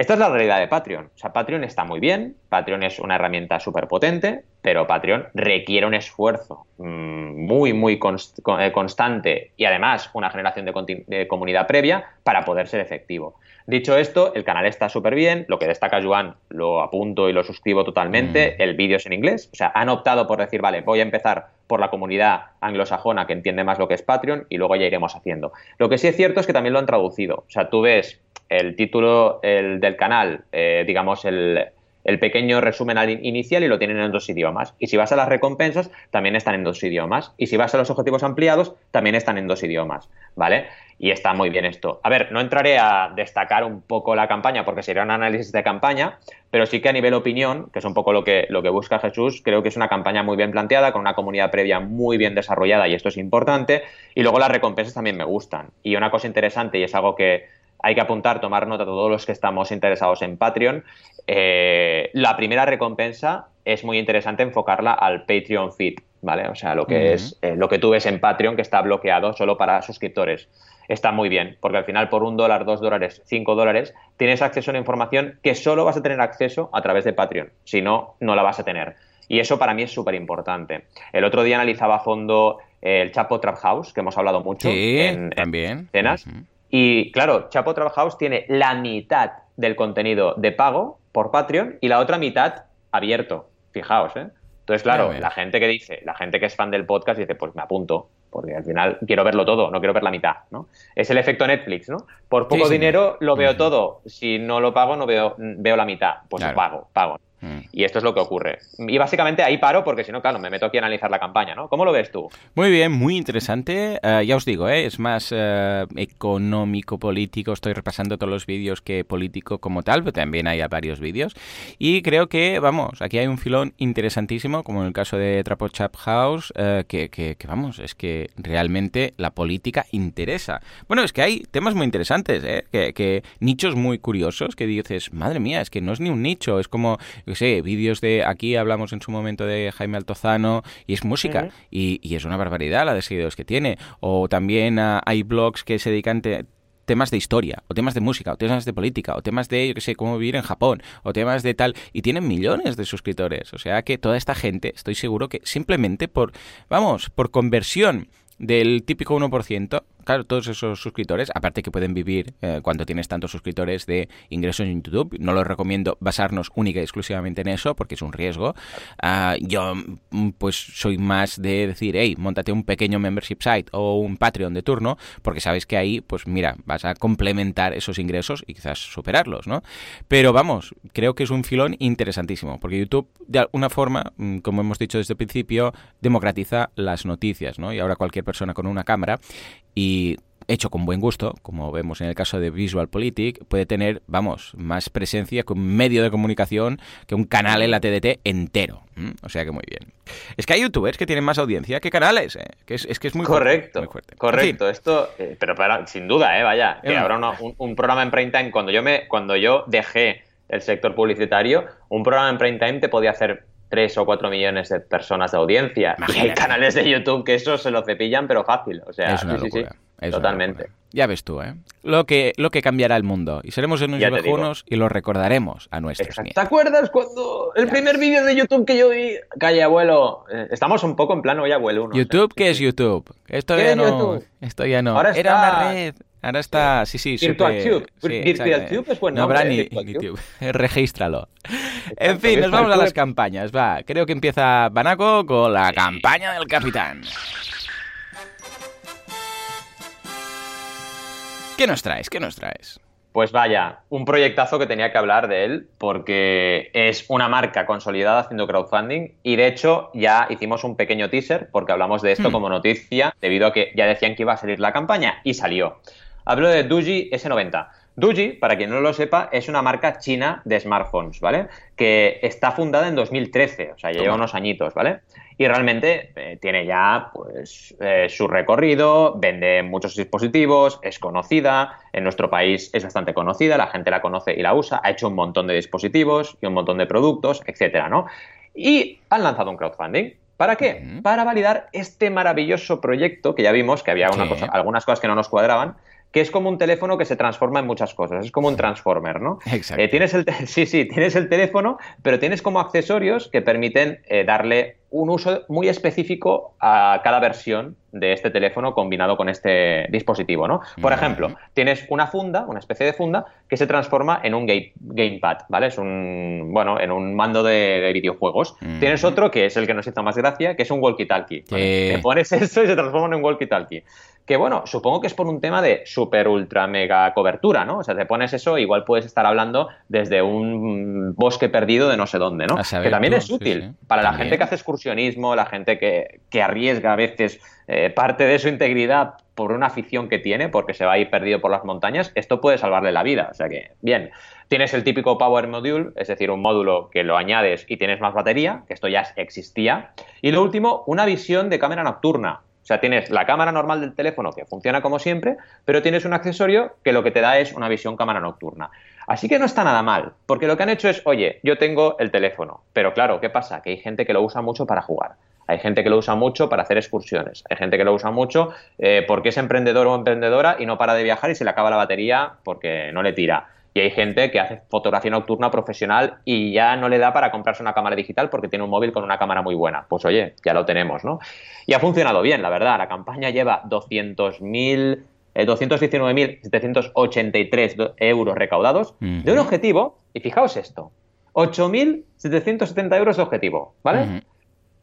Speaker 1: Esta es la realidad de Patreon. O sea, Patreon está muy bien, Patreon es una herramienta súper potente, pero Patreon requiere un esfuerzo mm, muy, muy const- eh, constante y además una generación de comunidad previa para poder ser efectivo. Dicho esto, el canal está súper bien, lo que destaca Joan lo apunto y lo suscribo totalmente,
Speaker 2: Mm.
Speaker 1: el vídeo es en inglés, o sea, han optado por decir, vale, voy a empezar por la comunidad anglosajona que entiende más lo que es Patreon y luego ya iremos haciendo. Lo que sí es cierto es que también lo han traducido, o sea, tú ves el título el del canal, eh, digamos, el, el pequeño resumen inicial y lo tienen en dos idiomas. Y si vas a las recompensas, también están en dos idiomas. Y si vas a los objetivos ampliados, también están en dos idiomas, ¿vale? Y está muy bien esto. A ver, no entraré a destacar un poco la campaña porque sería un análisis de campaña, pero sí que a nivel opinión, que es un poco lo que, lo que busca Jesús, creo que es una campaña muy bien planteada, con una comunidad previa muy bien desarrollada y esto es importante. Y luego las recompensas también me gustan. Y una cosa interesante y es algo que hay que apuntar, tomar nota todos los que estamos interesados en Patreon. Eh, la primera recompensa es muy interesante enfocarla al Patreon feed, ¿vale? O sea, lo que es eh, lo que tú ves en Patreon que está bloqueado solo para suscriptores. Está muy bien, porque al final por un dólar, dos dólares, cinco dólares, tienes acceso a una información que solo vas a tener acceso a través de Patreon. Si no, no la vas a tener. Y eso para mí es súper importante. El otro día analizaba a fondo el Chapo Trap House, que hemos hablado mucho
Speaker 2: en, también.
Speaker 1: cenas. Y claro, Chapo House tiene la mitad del contenido de pago por Patreon y la otra mitad abierto. Fijaos, ¿eh? Entonces, claro, la gente que dice, la gente que es fan del podcast dice, pues me apunto, porque al final quiero verlo todo, no quiero ver la mitad, ¿no? Es el efecto Netflix, ¿no? Por poco dinero lo veo todo, si no lo pago no veo, veo la mitad, pues pago, pago. Mm. Y esto es lo que ocurre. Y básicamente ahí paro porque si no, claro, me meto aquí a analizar la campaña, ¿no? ¿Cómo lo ves tú?
Speaker 2: Muy bien, muy interesante. Eh, ya os digo, ¿eh? es más eh, económico, político. Estoy repasando todos los vídeos que político como tal, pero también hay varios vídeos. Y creo que, vamos, aquí hay un filón interesantísimo, como en el caso de Trapo Chap House, que, que, vamos, es que realmente la política interesa. Bueno, es que hay temas muy interesantes, que, que nichos muy curiosos que dices, madre mía, es que no es ni un nicho, es como sé, vídeos de aquí hablamos en su momento de Jaime Altozano y es música y, es una barbaridad la de seguidores que tiene. O también ah, hay blogs que se dedican a temas de historia, o temas de música, o temas de política, o temas de, yo qué sé, cómo vivir en Japón, o temas de tal, y tienen millones de suscriptores. O sea que toda esta gente, estoy seguro que simplemente por, vamos, por conversión del típico 1%, claro, todos esos suscriptores, aparte que pueden vivir eh, cuando tienes tantos suscriptores de ingresos en YouTube, no los recomiendo basarnos única y exclusivamente en eso porque es un riesgo. Ah, yo mm, pues soy más de decir, hey, montate un pequeño membership site o un Patreon de turno porque sabes que ahí, pues mira, vas a complementar esos ingresos y quizás superarlos, ¿no? Pero vamos, creo que es un filón interesantísimo porque YouTube de alguna forma, mm, como hemos dicho desde el principio, democratiza las noticias, ¿no? Y ahora cualquier persona con una cámara y hecho con buen gusto, como vemos en el caso de Visual Politic, puede tener, vamos, más presencia que un medio de comunicación que un canal en la TDT entero. O sea que muy bien. Es que hay youtubers que tienen más audiencia que canales, ¿eh? que es, que es muy
Speaker 1: correcto.
Speaker 2: Fuerte, muy fuerte.
Speaker 1: Correcto, esto, eh, pero sin duda, ¿eh? vaya, que habrá un, programa en prime time. Cuando yo, me, cuando yo dejé el sector publicitario, un programa en prime time te podía hacer 3 o 4 millones de personas de audiencia. Y hay canales de YouTube que eso se lo cepillan, pero fácil. O sea, sí, sí, sí, totalmente.
Speaker 2: Ya ves tú, ¿eh? Lo que, lo que cambiará el mundo. Y seremos en unos viejunos y lo recordaremos a nuestros nietos.
Speaker 1: ¿Te acuerdas cuando el primer vídeo de YouTube que yo vi? Calle abuelo. Eh, estamos un poco en plano oye abuelo uno.
Speaker 2: ¿YouTube? ¿Qué es YouTube? Esto ya no. Esto ya no. Era una red. Ahora está, sí, sí.
Speaker 1: Virtual Tube. Virtual Tube es buen No habrá
Speaker 2: ni, Tube. Regístralo. En fin, nos vamos a las campañas. Va, creo que empieza Banaco con la campaña del capitán. ¿Qué nos traes? ¿Qué nos traes?
Speaker 1: Pues vaya, un proyectazo que tenía que hablar de él porque es una marca consolidada haciendo crowdfunding y de hecho ya hicimos un pequeño teaser porque hablamos de esto hmm. como noticia debido a que ya decían que iba a salir la campaña y salió. Hablo de Duji S90. Duji, para quien no lo sepa, es una marca china de smartphones, ¿vale? Que está fundada en 2013, o sea, ya lleva unos añitos, ¿vale? Y realmente eh, tiene ya pues eh, su recorrido, vende muchos dispositivos, es conocida, en nuestro país es bastante conocida, la gente la conoce y la usa, ha hecho un montón de dispositivos y un montón de productos, etcétera, ¿no? Y han lanzado un crowdfunding. ¿Para qué? Para validar este maravilloso proyecto que ya vimos que había algunas cosas que no nos cuadraban, que es como un teléfono que se transforma en muchas cosas, es como un transformer, ¿no?
Speaker 2: Exacto.
Speaker 1: Eh, tienes el sí, sí, tienes el teléfono, pero tienes como accesorios que permiten eh, darle un uso muy específico a cada versión de este teléfono combinado con este dispositivo, ¿no? Por ejemplo, tienes una funda, una especie de funda, que se transforma en un gamepad, ¿vale? Es un, bueno, en un mando de, videojuegos. Tienes otro que es el que nos hizo más gracia, que es un walkie-talkie. Te pones eso y se transforma en un walkie-talkie. Que bueno, supongo que es por un tema de super ultra mega cobertura, ¿no? O sea, te pones eso, igual puedes estar hablando desde un bosque perdido de no sé dónde, ¿no? Que también es útil para la gente que hace excursionismo, la gente que, que arriesga a veces eh, parte de su integridad por una afición que tiene, porque se va a ir perdido por las montañas, esto puede salvarle la vida. O sea que, bien, tienes el típico Power Module, es decir, un módulo que lo añades y tienes más batería, que esto ya existía. Y lo último, una visión de cámara nocturna. O sea, tienes la cámara normal del teléfono que funciona como siempre, pero tienes un accesorio que lo que te da es una visión cámara nocturna. Así que no está nada mal, porque lo que han hecho es, oye, yo tengo el teléfono, pero claro, ¿qué pasa? Que hay gente que lo usa mucho para jugar. Hay gente que lo usa mucho para hacer excursiones. Hay gente que lo usa mucho eh, porque es emprendedor o emprendedora y no para de viajar y se le acaba la batería porque no le tira. Y hay gente que hace fotografía nocturna profesional y ya no le da para comprarse una cámara digital porque tiene un móvil con una cámara muy buena. Pues oye, ya lo tenemos, ¿no? Y ha funcionado bien, la verdad. La campaña lleva 200.000 219.783 eh, euros recaudados de un objetivo, y fijaos esto, 8.770 euros de objetivo, ¿vale?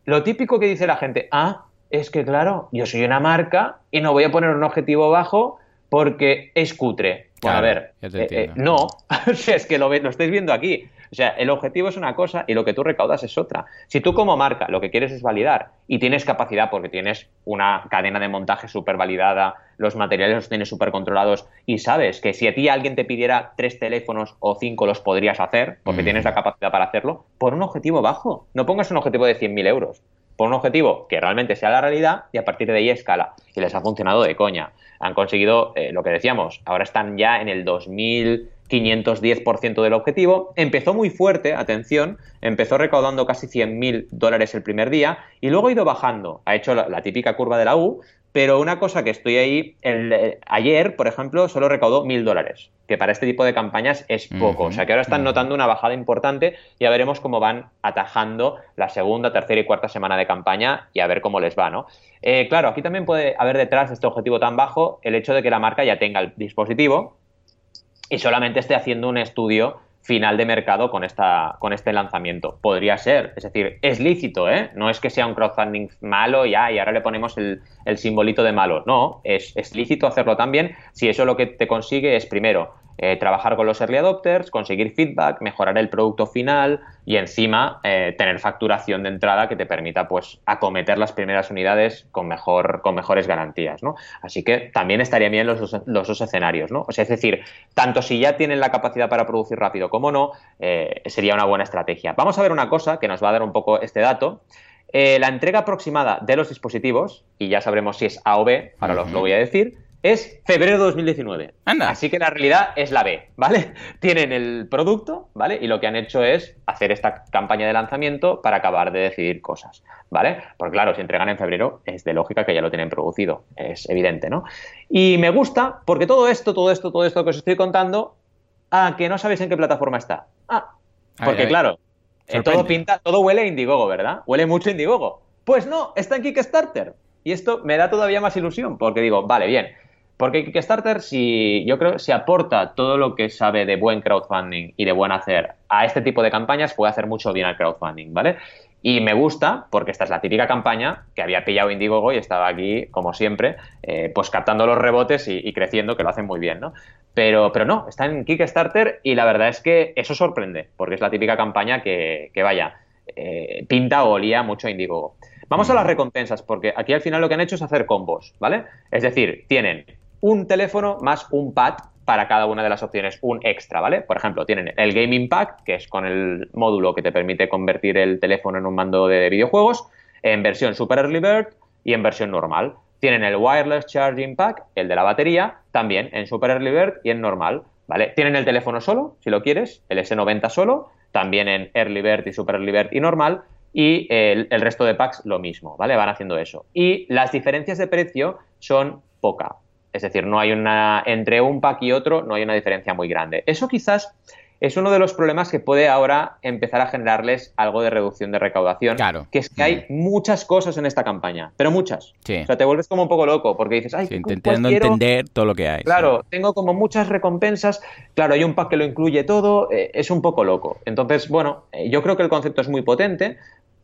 Speaker 1: lo típico que dice la gente, ah, es que claro, yo soy una marca y no voy a poner un objetivo bajo porque es cutre. Bueno, a ver, eh, eh, no, es que lo, lo estáis viendo aquí. O sea, el objetivo es una cosa y lo que tú recaudas es otra. Si tú como marca lo que quieres es validar y tienes capacidad porque tienes una cadena de montaje súper validada, los materiales los tienes súper controlados y sabes que si a ti alguien te pidiera tres teléfonos o cinco los podrías hacer porque tienes la capacidad para hacerlo, por un objetivo bajo. No pongas un objetivo de 100.000 euros. Pon un objetivo que realmente sea la realidad y a partir de ahí escala. Y les ha funcionado de coña. Han conseguido eh, lo que decíamos, ahora están ya en el 2000 510% del objetivo. Empezó muy fuerte, atención, empezó recaudando casi 100.000 dólares el primer día y luego ha ido bajando. Ha hecho la, típica curva de la U, pero una cosa que estoy ahí, el, ayer, por ejemplo, solo recaudó 1.000 dólares, que para este tipo de campañas es poco. O sea que ahora están notando una bajada importante. y Ya veremos cómo van atajando la segunda, tercera y cuarta semana de campaña y a ver cómo les va, ¿no? Eh, claro, aquí también puede haber detrás de este objetivo tan bajo el hecho de que la marca ya tenga el dispositivo, y solamente esté haciendo un estudio final de mercado con, esta, con este lanzamiento. Podría ser, es decir, es lícito, ¿eh? No es que sea un crowdfunding malo ya y ahora le ponemos el, el simbolito de malo. No, es, es lícito hacerlo también si eso lo que te consigue es, primero, eh, trabajar con los early adopters, conseguir feedback, mejorar el producto final y encima eh, tener facturación de entrada que te permita pues acometer las primeras unidades con, mejor, con mejores garantías. ¿no? Así que también estarían bien los, los dos escenarios. ¿no? O sea, es decir, tanto si ya tienen la capacidad para producir rápido como no, eh, sería una buena estrategia. Vamos a ver una cosa que nos va a dar un poco este dato. la entrega aproximada de los dispositivos, y ya sabremos si es A o B, ahora lo voy a decir, es febrero de 2019. Anda. Así que la realidad es la B, ¿vale? Tienen el producto, ¿vale? Y lo que han hecho es hacer esta campaña de lanzamiento para acabar de decidir cosas, ¿vale? Porque claro, si entregan en febrero es de lógica que ya lo tienen producido, es evidente, ¿no? Y me gusta porque todo esto, todo esto, todo esto que os estoy contando, ah, que no sabéis en qué plataforma está. Ah, porque claro, eh, todo pinta, todo huele a Indiegogo, ¿verdad? Huele mucho a Indiegogo. Pues no, está en Kickstarter. Y esto me da todavía más ilusión, porque digo, vale, bien, porque Kickstarter, si yo creo, si aporta todo lo que sabe de buen crowdfunding y de buen hacer a este tipo de campañas, puede hacer mucho bien al crowdfunding, ¿vale? Y me gusta porque esta es la típica campaña que había pillado Indiegogo y estaba aquí, como siempre, eh, pues captando los rebotes y, creciendo, que lo hacen muy bien, ¿no? Pero, pero no, está en Kickstarter y la verdad es que eso sorprende, porque es la típica campaña que, vaya, eh, pinta o olía mucho a Indiegogo. Vamos a las recompensas, porque aquí al final lo que han hecho es hacer combos, ¿vale? Es decir, tienen un teléfono más un pad para cada una de las opciones, un extra, ¿vale? Por ejemplo, tienen el Gaming Pack, que es con el módulo que te permite convertir el teléfono en un mando de videojuegos, en versión Super Early Bird y en versión normal. Tienen el Wireless Charging Pack, el de la batería, también en Super Early Bird y en normal, ¿vale? Tienen el teléfono solo, si lo quieres, el S90 solo, también en Early Bird y Super Early Bird y normal, y el, resto de packs lo mismo, ¿vale? Van haciendo eso. Y las diferencias de precio son poca. Es decir, no hay una entre un pack y otro no hay una diferencia muy grande. Eso quizás es uno de los problemas que puede ahora empezar a generarles algo de reducción de recaudación. Claro. Que es que hay mm. muchas cosas en esta campaña, pero muchas. Sí. O sea, te vuelves como un poco loco porque dices, ay,
Speaker 2: intentando entender todo lo que hay.
Speaker 1: Claro, tengo como muchas recompensas. Claro, hay un pack que lo incluye todo. Eh, es un poco loco. Entonces, bueno, eh, yo creo que el concepto es muy potente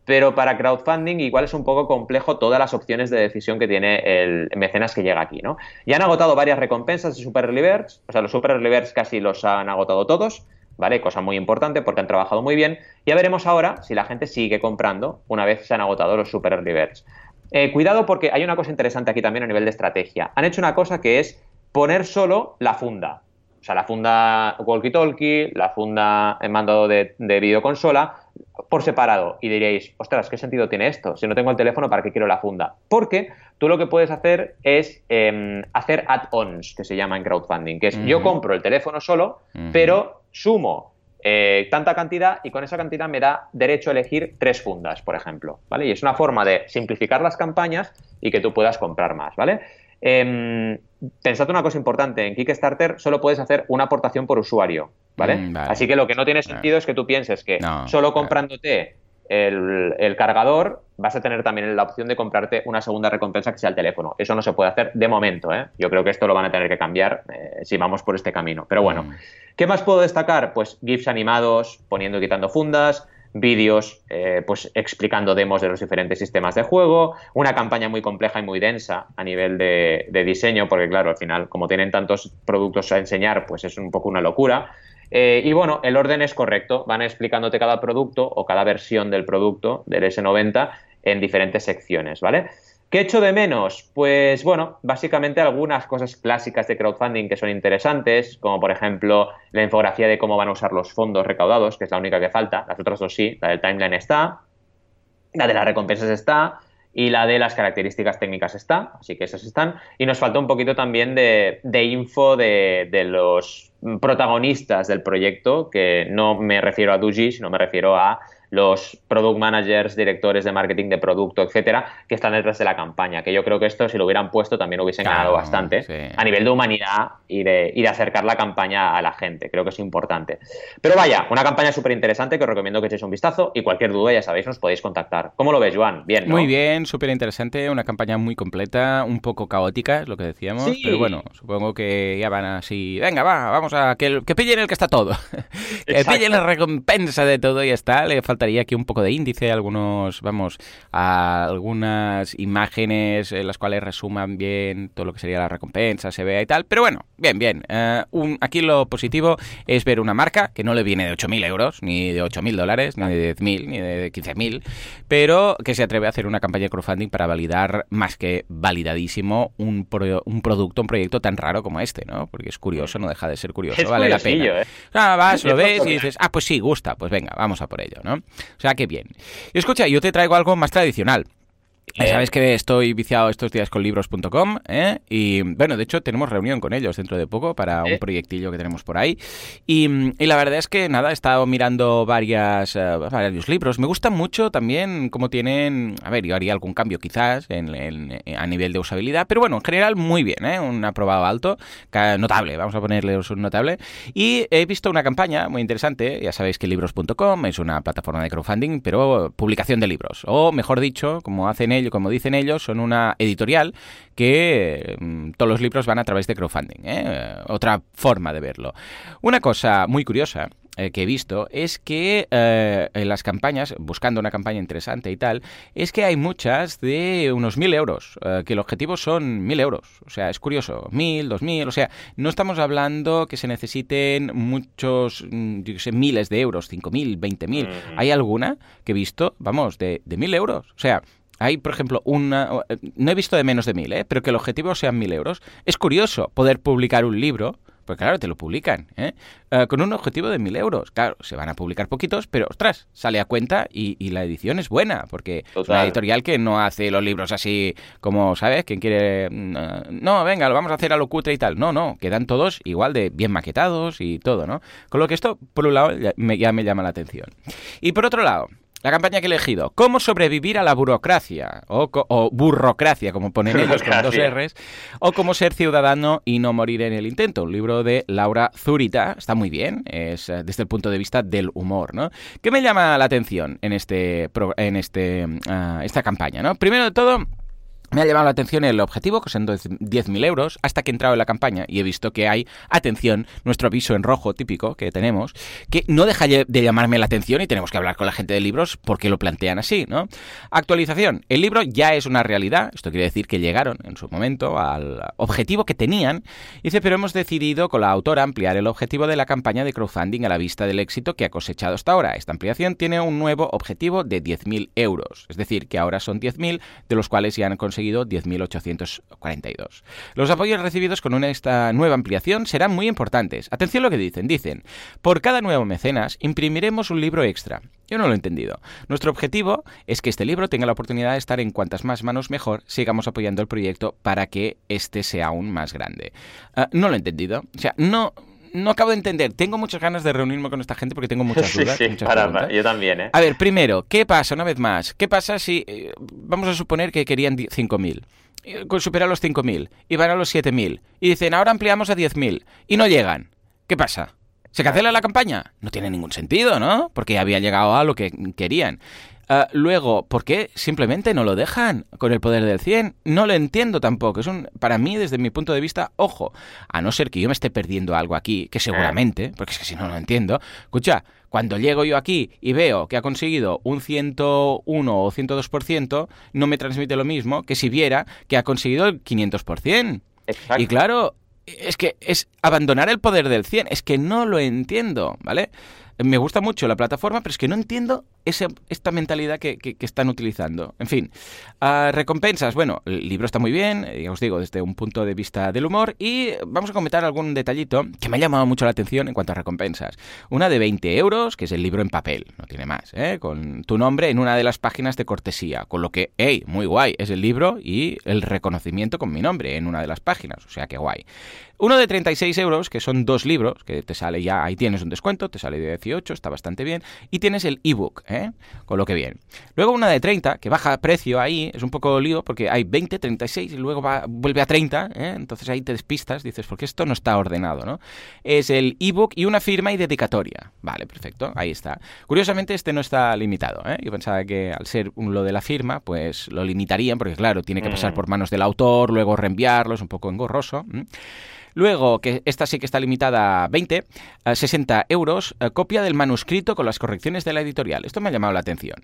Speaker 1: pero para crowdfunding igual es un poco complejo todas las opciones de decisión que tiene el mecenas que llega aquí, ¿no? Ya han agotado varias recompensas de Super Birds, o sea, los Super Birds casi los han agotado todos, ¿vale? Cosa muy importante porque han trabajado muy bien. Ya veremos ahora si la gente sigue comprando una vez se han agotado los Super Birds. Eh, cuidado porque hay una cosa interesante aquí también a nivel de estrategia. Han hecho una cosa que es poner solo la funda. O sea, la funda walkie-talkie, la funda en mando de, de videoconsola, por separado. Y diréis, ostras, ¿qué sentido tiene esto? Si no tengo el teléfono, ¿para qué quiero la funda? Porque tú lo que puedes hacer es em, hacer add-ons, que se llama en crowdfunding, que es yo compro el teléfono solo, pero sumo eh, tanta cantidad y con esa cantidad me da derecho a elegir tres fundas, por ejemplo, ¿vale? Y es una forma de simplificar las campañas y que tú puedas comprar más, ¿vale? Eh, pensad una cosa importante, en Kickstarter solo puedes hacer una aportación por usuario, ¿vale? Mm, Así que lo que no tiene sentido es que tú pienses que solo comprándote el, cargador, vas a tener también la opción de comprarte una segunda recompensa que sea el teléfono. Eso no se puede hacer de momento. ¿eh? Yo creo que esto lo van a tener que cambiar eh, si vamos por este camino. Pero bueno, mm. ¿qué más puedo destacar? Pues GIFs animados, poniendo y quitando fundas, vídeos eh, pues explicando demos de los diferentes sistemas de juego, una campaña muy compleja y muy densa a nivel de, de diseño, porque claro, al final, como tienen tantos productos a enseñar, pues es un poco una locura. Eh, y bueno, el orden es correcto, van explicándote cada producto o cada versión del producto del S90 en diferentes secciones, ¿vale? ¿Qué echo de menos? Pues bueno, básicamente algunas cosas clásicas de crowdfunding que son interesantes, como por ejemplo la infografía de cómo van a usar los fondos recaudados, que es la única que falta, las otras dos sí, la del timeline está, la de las recompensas está, y la de las características técnicas está, así que esas están. Y nos falta un poquito también de, info de, de, los protagonistas del proyecto, que no me refiero a Duji, sino me refiero a los product managers, directores de marketing de producto, etcétera, que están detrás de la campaña. Que yo creo que esto, si lo hubieran puesto, también hubiesen ganado bastante a nivel de humanidad y de, y de, acercar la campaña a la gente. Creo que es importante. Pero vaya, una campaña súper interesante que os recomiendo que echéis un vistazo y cualquier duda, ya sabéis, nos podéis contactar. ¿Cómo lo ves, Joan? Bien,
Speaker 2: Muy bien, súper interesante. Una campaña muy completa, un poco caótica, es lo que decíamos. Pero bueno, supongo que ya van así. Venga, va, vamos a que, que pillen el que está todo. que pillen la recompensa de todo y ya está. Le falta aquí un poco de índice, algunos, vamos, a algunas imágenes en las cuales resuman bien todo lo que sería la recompensa, se vea y tal. Pero bueno, bien, bien. Eh, un, aquí lo positivo es ver una marca que no le viene de 8.000 euros, ni de 8.000 dólares, ni de 10.000, ni de 15.000, pero que se atreve a hacer una campaña de crowdfunding para validar, más que validadísimo, un, un producto, un proyecto tan raro como este, ¿no? Porque es curioso, no deja de ser curioso, vale la pena. ¿eh? Ah, vas, lo ves y dices, ah, pues sí, gusta, pues venga, vamos a por ello, ¿no? O sea, que bien. Escucha, yo te traigo algo más tradicional. Ya sabes que estoy viciado estos días con libros.com ¿eh? y bueno, de hecho tenemos reunión con ellos dentro de poco para un proyectillo que tenemos por ahí y, la verdad es que nada, he estado mirando varias, eh, varios libros, me gusta mucho también cómo tienen, a ver, yo haría algún cambio quizás en, a nivel de usabilidad, pero bueno, en general muy bien, ¿eh? un aprobado alto, notable, vamos a ponerle un notable y he visto una campaña muy interesante, ya sabéis que libros.com es una plataforma de crowdfunding, pero publicación de libros, o mejor dicho, como hacen ellos, como dicen ellos, son una editorial que mm, todos los libros van a través de crowdfunding. ¿eh? Otra forma de verlo. Una cosa muy curiosa eh, que he visto es que eh, en las campañas, buscando una campaña interesante y tal, es que hay muchas de unos mil euros, que el objetivo son mil euros. O sea, es curioso, mil, dos mil, o sea, no estamos hablando que se necesiten muchos, mm, yo sé, miles de euros, cinco mil, veinte mil. Hay alguna que he visto, vamos, de, de mil euros. O sea, hay, por ejemplo, una... No he visto de menos de mil, ¿eh? pero que el objetivo sean mil euros. Es curioso poder publicar un libro, porque claro, te lo publican, ¿eh? Eh, con un objetivo de mil euros. Claro, se van a publicar poquitos, pero ostras, sale a cuenta y, la edición es buena, porque es una editorial que no hace los libros así como, ¿sabes? Quien quiere... Mm, no, venga, lo vamos a hacer a lo cutre y tal. No, no, quedan todos igual de bien maquetados y todo, ¿no? Con lo que esto, por un lado, ya me llama la atención. Y por otro lado, la campaña que he elegido, ¿Cómo sobrevivir a la burocracia? O, burocracia, como ponen ellos con dos R's. O Cómo ser ciudadano y no morir en el intento. Un libro de Laura Zurita. Está muy bien, es eh, desde el punto de vista del humor, ¿no? ¿Qué me llama la atención en, este, en este, ah, esta campaña, ¿no? Primero de todo Me ha llamado la atención el objetivo, que son 10.000 euros, hasta que he entrado en la campaña y he visto que hay, atención, nuestro aviso en rojo típico que tenemos, que no deja de llamarme la atención y tenemos que hablar con la gente de libros porque lo plantean así, ¿no? Actualización. El libro ya es una realidad, esto quiere decir que llegaron en su momento al objetivo que tenían, dice, pero hemos decidido con la autora ampliar el objetivo de la campaña de crowdfunding a la vista del éxito que ha cosechado hasta ahora. Esta ampliación tiene un nuevo objetivo de 10.000 euros, es decir, que ahora son 10.000, de los cuales ya han conseguido 10.842. Los apoyos recibidos con esta nueva ampliación serán muy importantes. Atención a lo que dicen. Dicen, por cada nuevo mecenas imprimiremos un libro extra. Yo no lo he entendido. Nuestro objetivo es que este libro tenga la oportunidad de estar en cuantas más manos mejor, sigamos apoyando el proyecto para que este sea aún más grande. Ah, no lo he entendido. O sea, no no acabo de entender. Tengo muchas ganas de reunirme con esta gente porque tengo muchas dudas.
Speaker 1: Sí, yo también, ¿eh?
Speaker 2: A ver, primero, ¿qué pasa? Una vez más, ¿qué pasa si. Eh, vamos a suponer que querían 5.000. Superar los 5.000 y van a los 7.000. Y dicen, ahora ampliamos a 10.000. Y no llegan. ¿Qué pasa? ¿Se cancela la campaña? No tiene ningún sentido, ¿no? Porque había llegado a lo que querían. Ah, luego, ¿por qué simplemente no lo dejan con el poder del 100? No lo entiendo tampoco. Es un, para mí, desde mi punto de vista, ojo, a no ser que yo me esté perdiendo algo aquí, que seguramente, porque es que si no, no lo entiendo. Escucha, cuando llego yo aquí y veo que ha conseguido un 101 o 102%, no me transmite lo mismo que si viera que ha conseguido el 500%. Exacto. Y claro, es que es abandonar el poder del 100, es que no lo entiendo, ¿vale? Me gusta mucho la plataforma, pero es que no entiendo esta mentalidad que, están utilizando. En fin, ah, recompensas. Bueno, el libro está muy bien, ya os digo, desde un punto de vista del humor. Y vamos a comentar algún detallito que me ha llamado mucho la atención en cuanto a recompensas. Una de 20 euros, que es el libro en papel, no tiene más, ¿eh? con tu nombre en una de las páginas de cortesía. Con lo que, hey, muy guay, es el libro y el reconocimiento con mi nombre en una de las páginas. O sea, que guay. Uno de 36 euros, que son dos libros, que te sale ya, ahí tienes un descuento, te sale de 18, está bastante bien. Y tienes el ebook, ¿eh? Con lo que bien. Luego una de 30, que baja precio ahí, es un poco lío porque hay 20, 36 y luego va, vuelve a 30, ¿eh? entonces ahí te despistas, dices, porque esto no está ordenado, ¿no? Es el ebook y una firma y dedicatoria. Vale, perfecto, ahí está. Curiosamente este no está limitado, ¿eh? Yo pensaba que al ser un, lo de la firma, pues lo limitarían porque claro, tiene que pasar mm. por manos del autor, luego reenviarlo, es un poco engorroso. Luego, que esta sí que está limitada a 20, a 60 euros, eh, copia del manuscrito con las correcciones de la editorial. Esto me ha llamado la atención.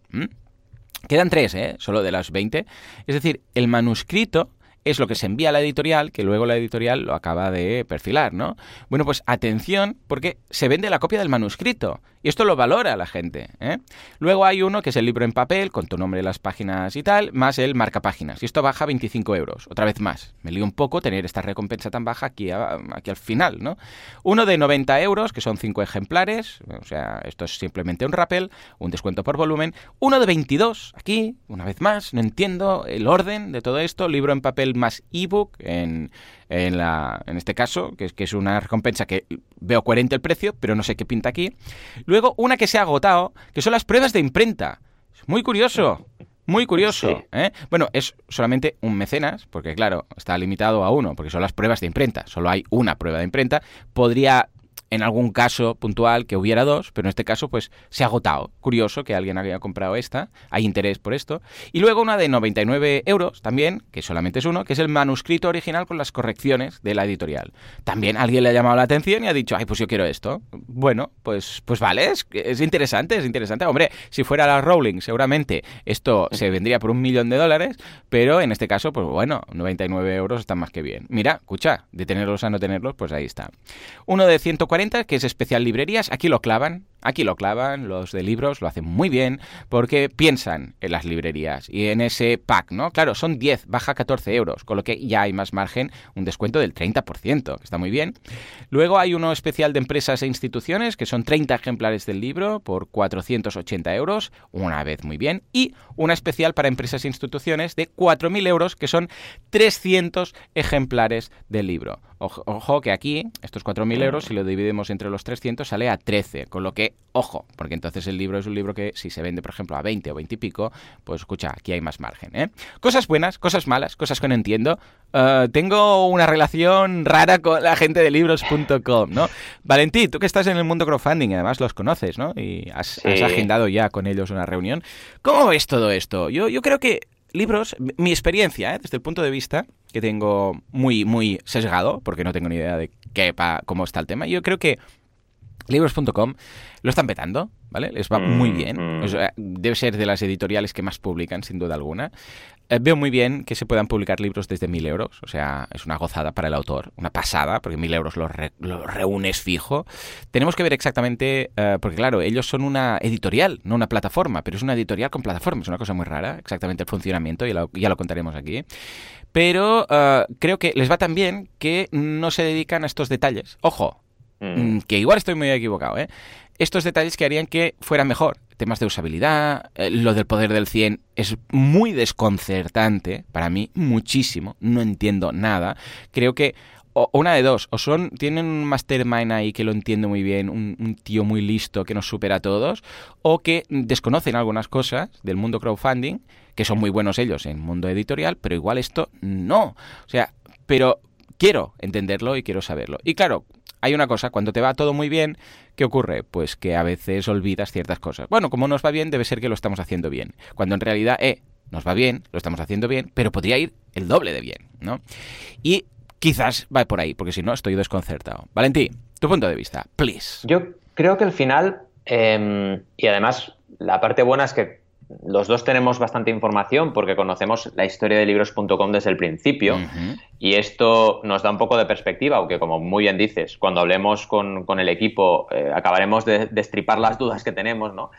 Speaker 2: Quedan tres, ¿eh? Solo de las 20. Es decir, el manuscrito es lo que se envía a la editorial, que luego la editorial lo acaba de perfilar, ¿no? Bueno, pues atención, porque se vende la copia del manuscrito. Y esto lo valora la gente. ¿eh? Luego hay uno que es el libro en papel, con tu nombre, las páginas y tal, más el marcapáginas. Y esto baja 25 euros. Otra vez más. Me lío un poco tener esta recompensa tan baja aquí, aquí al final, ¿no? Uno de 90 euros, que son 5 ejemplares. O sea, esto es simplemente un rappel, un descuento por volumen. Uno de 22, aquí, una vez más. No entiendo el orden de todo esto. Libro en papel más ebook en en, la, en este caso, que, que es una recompensa que veo coherente el precio, pero no sé qué pinta aquí. Luego, una que se ha agotado, que son las pruebas de imprenta. Muy curioso. Muy curioso. ¿eh? Bueno, es solamente un mecenas, porque claro, está limitado a uno, porque son las pruebas de imprenta. Solo hay una prueba de imprenta. Podría en algún caso puntual que hubiera dos, pero en este caso pues se ha agotado. Curioso que alguien haya comprado esta, hay interés por esto. Y luego una de 99 euros también, que solamente es uno, que es el manuscrito original con las correcciones de la editorial. También alguien le ha llamado la atención y ha dicho, ay, pues yo quiero esto. Bueno, pues, pues vale, es, es interesante, es interesante. Hombre, si fuera la Rowling, seguramente esto se vendría por un millón de dólares, pero en este caso, pues bueno, 99 euros está más que bien. Mira, escucha, de tenerlos a no tenerlos, pues ahí está. Uno de 140 que es especial librerías, aquí lo clavan, aquí lo clavan, los de libros lo hacen muy bien porque piensan en las librerías y en ese pack, ¿no? Claro, son 10, baja 14 euros, con lo que ya hay más margen, un descuento del 30%, que está muy bien. Luego hay uno especial de empresas e instituciones, que son 30 ejemplares del libro por 480 euros, una vez muy bien, y una especial para empresas e instituciones de 4.000 euros, que son 300 ejemplares del libro. Ojo, que aquí, estos 4.000 euros, si lo dividimos entre los 300, sale a 13. Con lo que, ojo, porque entonces el libro es un libro que si se vende, por ejemplo, a 20 o 20 y pico, pues escucha, aquí hay más margen. ¿eh? Cosas buenas, cosas malas, cosas que no entiendo. Eh, tengo una relación rara con la gente de libros.com, ¿no? Valentí, tú que estás en el mundo crowdfunding, además los conoces, ¿no? Y has, agendado ya con ellos una reunión. ¿Cómo ves todo esto? Yo, yo creo que libros, mi experiencia, ¿eh? desde el punto de vista que tengo muy, muy sesgado, porque no tengo ni idea de qué, pa, cómo está el tema, yo creo que libros.com lo están petando, ¿vale? Les va muy bien.
Speaker 1: Mm.
Speaker 2: O sea, debe ser de las editoriales que más publican, sin duda alguna. Eh, veo muy bien que se puedan publicar libros desde mil euros. O sea, es una gozada para el autor, una pasada, porque mil euros los, re- los reúnes fijo. Tenemos que ver exactamente, eh, porque claro, ellos son una editorial, no una plataforma, pero es una editorial con plataforma. Es una cosa muy rara, exactamente el funcionamiento, ya lo, ya lo contaremos aquí. Pero eh, creo que les va tan bien que no se dedican a estos detalles. Ojo,
Speaker 1: Mm.
Speaker 2: Mm, que igual estoy muy equivocado, ¿eh? Estos detalles que harían que fuera mejor. Temas de usabilidad, eh, lo del poder del 100 es muy desconcertante para mí, muchísimo. No entiendo nada. Creo que una de dos, o son, tienen un mastermind ahí que lo entiende muy bien, un, un tío muy listo que nos supera a todos, o que desconocen algunas cosas del mundo crowdfunding, que son muy buenos ellos en mundo editorial, pero igual esto no. O sea, pero quiero entenderlo y quiero saberlo. Y claro, hay una cosa, cuando te va todo muy bien, ¿qué ocurre? Pues que a veces olvidas ciertas cosas. Bueno, como nos va bien, debe ser que lo estamos haciendo bien. Cuando en realidad, eh, nos va bien, lo estamos haciendo bien, pero podría ir el doble de bien, ¿no? Y quizás va por ahí, porque si no, estoy desconcertado. Valentí, tu punto de vista, please.
Speaker 1: Yo creo que al final, eh, y además la parte buena es que los dos tenemos bastante información porque conocemos la historia de libros.com desde el principio y esto nos da un poco de perspectiva, aunque como muy bien dices, cuando hablemos con, con el equipo eh, acabaremos de destripar las dudas que tenemos, ¿no?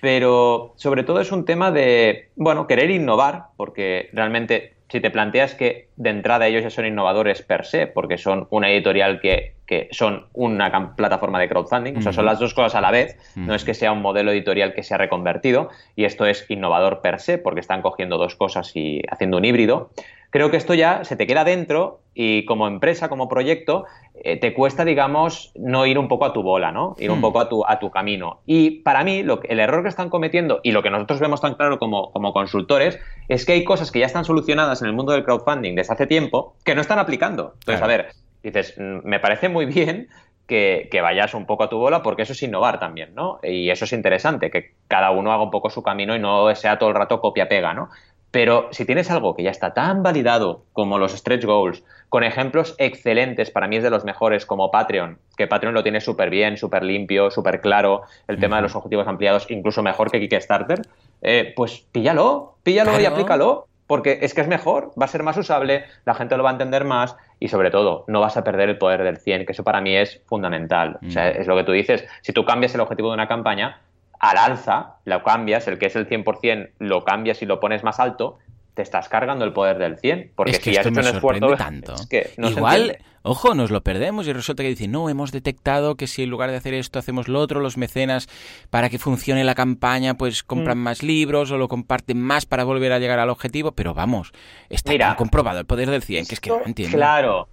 Speaker 1: Pero sobre todo es un tema de, bueno, querer innovar, porque realmente si te planteas que de entrada ellos ya son innovadores per se, porque son una editorial que, que son una plataforma de crowdfunding, o sea, son las dos cosas a la vez, no es que sea un modelo editorial que se ha reconvertido, y esto es innovador per se, porque están cogiendo dos cosas y haciendo un híbrido. Creo que esto ya se te queda dentro y como empresa, como proyecto, eh, te cuesta, digamos, no ir un poco a tu bola, ¿no? Ir un
Speaker 2: Hmm.
Speaker 1: poco a tu, a tu camino. Y para mí, lo que- el error que están cometiendo y lo que nosotros vemos tan claro como, como consultores es que hay cosas que ya están solucionadas en el mundo del crowdfunding desde hace tiempo que no están aplicando. Entonces,
Speaker 2: Claro.
Speaker 1: a ver, dices, "Mm, me parece muy bien que, que vayas un poco a tu bola porque eso es innovar también, ¿no? Y eso es interesante, que cada uno haga un poco su camino y no sea todo el rato copia-pega, ¿no? Pero si tienes algo que ya está tan validado como los stretch goals, con ejemplos excelentes, para mí es de los mejores como Patreon, que Patreon lo tiene súper bien, súper limpio, súper claro, el tema de los objetivos ampliados incluso mejor que Kickstarter, eh, pues píllalo, píllalo y aplícalo, porque es que es mejor, va a ser más usable, la gente lo va a entender más y sobre todo no vas a perder el poder del 100, que eso para mí es fundamental. O sea,
Speaker 2: Mm.
Speaker 1: es lo que tú dices, si tú cambias el objetivo de una campaña, al alza, lo cambias, el que es el 100%, lo cambias y lo pones más alto, te estás cargando el poder del 100. Porque
Speaker 2: es que
Speaker 1: si has
Speaker 2: esto
Speaker 1: hecho
Speaker 2: me
Speaker 1: un esfuerzo.
Speaker 2: tanto.
Speaker 1: Es que no
Speaker 2: Igual, ojo, nos lo perdemos y resulta que dicen, no, hemos detectado que si en lugar de hacer esto hacemos lo otro, los mecenas, para que funcione la campaña, pues compran
Speaker 1: Mm.
Speaker 2: más libros o lo comparten más para volver a llegar al objetivo, pero vamos, está
Speaker 1: Mira,
Speaker 2: comprobado el poder del 100, que es que no entiendo.
Speaker 1: Claro.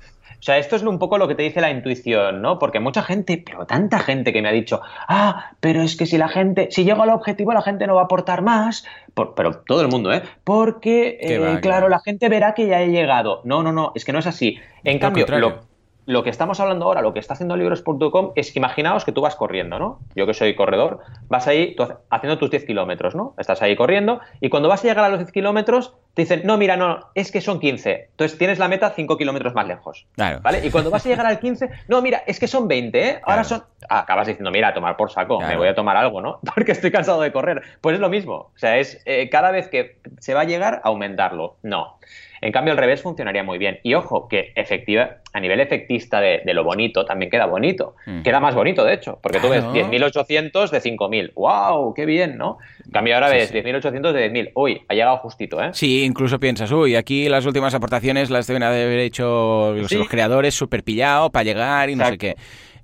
Speaker 1: O sea, esto es un poco lo que te dice la intuición, ¿no? Porque mucha gente, pero tanta gente que me ha dicho, ah, pero es que si la gente, si llego al objetivo, la gente no va a aportar más. Por- pero todo el mundo, ¿eh? Porque,
Speaker 2: Que
Speaker 1: eh,
Speaker 2: va,
Speaker 1: claro, la gente verá que ya he llegado. No, no, no, es que no es así. En
Speaker 2: Al
Speaker 1: cambio, lo, lo que estamos hablando ahora, lo que está haciendo libros.com, es que imaginaos que tú vas corriendo, ¿no? Yo que soy corredor, vas ahí tú haciendo tus 10 kilómetros, ¿no? Estás ahí corriendo y cuando vas a llegar a los 10 kilómetros, te dicen, no, mira, no, es que son 15. Entonces tienes la meta 5 kilómetros más lejos.
Speaker 2: Claro.
Speaker 1: ¿Vale? Y cuando vas a llegar al 15, no, mira, es que son 20, ¿eh? Ahora
Speaker 2: Claro.
Speaker 1: son. Ah, acabas diciendo, mira, a tomar por saco, me voy a tomar algo, ¿no? Porque estoy cansado de correr. Pues es lo mismo. O sea, es eh, cada vez que se va a llegar, aumentarlo. No. En cambio, al revés funcionaría muy bien. Y ojo, que efectiva, a nivel efectista de, de lo bonito, también queda bonito.
Speaker 2: Mm.
Speaker 1: Queda más bonito, de hecho, porque tú ves
Speaker 2: Claro.
Speaker 1: 10.800 de 5.000. ¡Wow! ¡Qué bien, ¿no? En cambio, ahora
Speaker 2: Sí,
Speaker 1: ves
Speaker 2: sí.
Speaker 1: 10.800 de 10.000. Uy, ha llegado justito, ¿eh?
Speaker 2: Sí, incluso piensas, uy, aquí las últimas aportaciones las deben haber hecho
Speaker 1: Sí.
Speaker 2: los creadores súper pillado para llegar y no sé qué.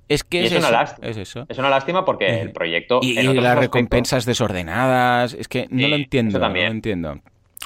Speaker 2: Es que
Speaker 1: Y
Speaker 2: es,
Speaker 1: es una
Speaker 2: eso,
Speaker 1: lástima.
Speaker 2: es eso.
Speaker 1: Es una lástima porque
Speaker 2: Eh,
Speaker 1: el proyecto.
Speaker 2: Y, las recompensas desordenadas, es que no
Speaker 1: Sí,
Speaker 2: lo entiendo,
Speaker 1: eso
Speaker 2: no
Speaker 1: también.
Speaker 2: lo entiendo.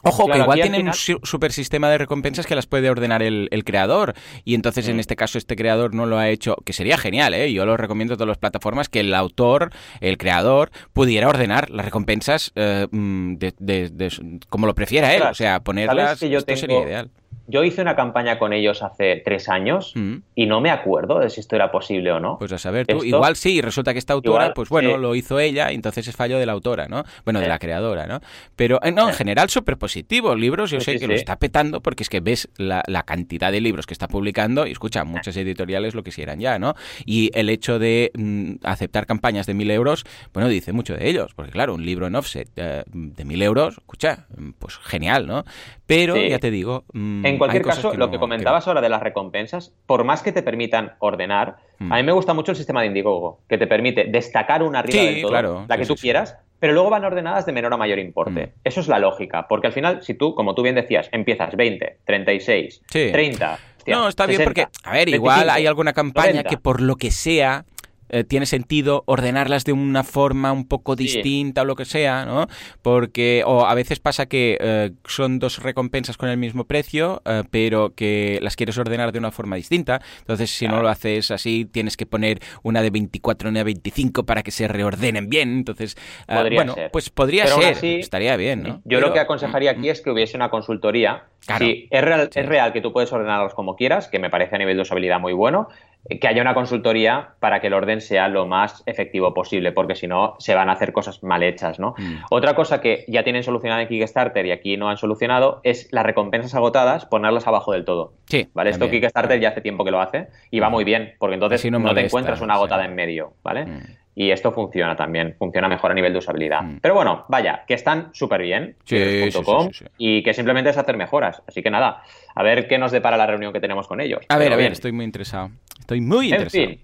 Speaker 2: Ojo,
Speaker 1: Claro,
Speaker 2: que igual tienen un
Speaker 1: final-
Speaker 2: su- super sistema de recompensas que las puede ordenar el, el creador. Y entonces, en
Speaker 1: Mm.
Speaker 2: este caso, este creador no lo ha hecho, que sería genial, ¿eh? Yo lo recomiendo a todas las plataformas, que el autor, el creador, pudiera ordenar las recompensas eh, mm, de, de- de- como lo prefiera él.
Speaker 1: Claro,
Speaker 2: O sea, ponerlas.
Speaker 1: ¿sabes que yo
Speaker 2: esto
Speaker 1: tengo-
Speaker 2: sería ideal.
Speaker 1: Yo hice una campaña con ellos hace tres años mm. y no me acuerdo de si esto era posible o no.
Speaker 2: Pues a saber tú, igual sí, resulta que esta autora, pues bueno, lo hizo ella, y entonces es fallo de la autora, ¿no? Bueno, de la creadora, ¿no? Pero eh, no, en general súper positivo. Libros, yo sé que lo está petando porque es que ves la, cantidad de libros que está publicando y escucha, muchas editoriales lo quisieran ya, ¿no? Y el hecho de mm, aceptar campañas de mil euros, bueno, dice mucho de ellos, porque claro, un libro en offset eh, de mil euros, escucha, pues genial, ¿no? Pero ya te digo.
Speaker 1: Mm, en cualquier caso, lo que comentabas ahora de las recompensas, por más que te permitan ordenar, mm. a mí me gusta mucho el sistema de Indiegogo, que te permite destacar una arriba del todo, la que tú quieras, pero luego van ordenadas de menor a mayor importe. Mm. Eso es la lógica, porque al final, si tú, como tú bien decías, empiezas 20, 36, 30.
Speaker 2: no, está bien porque, a ver, igual hay alguna campaña que por lo que sea eh, tiene sentido ordenarlas de una forma un poco distinta o lo que sea, ¿no? Porque, o a veces pasa que eh, son dos recompensas con el mismo precio, eh, pero que las quieres ordenar de una forma distinta. Entonces, si no lo haces así, tienes que poner una de 24 y una de 25 para que se reordenen bien. Entonces, bueno, pues podría ser, estaría bien, ¿no?
Speaker 1: Yo lo que aconsejaría mm, aquí es que hubiese una consultoría. Sí, es real, es real que tú puedes ordenarlos como quieras, que me parece a nivel de usabilidad muy bueno, que haya una consultoría para que el orden sea lo más efectivo posible, porque si no se van a hacer cosas mal hechas, ¿no? Mm. Otra cosa que ya tienen solucionada en Kickstarter y aquí no han solucionado es las recompensas agotadas, ponerlas abajo del todo.
Speaker 2: Sí.
Speaker 1: ¿Vale? Esto Kickstarter ya hace tiempo que lo hace y va mm. muy bien, porque entonces no, te encuentras una agotada en medio, ¿vale? Mm. Y esto funciona también, funciona mejor a nivel de usabilidad. Pero bueno, vaya, que están súper bien,
Speaker 2: sí,
Speaker 1: y que simplemente es hacer mejoras. Así que nada, a ver qué nos depara la reunión que tenemos con ellos.
Speaker 2: A ver, a ver, estoy muy interesado. Estoy muy interesado. En fin,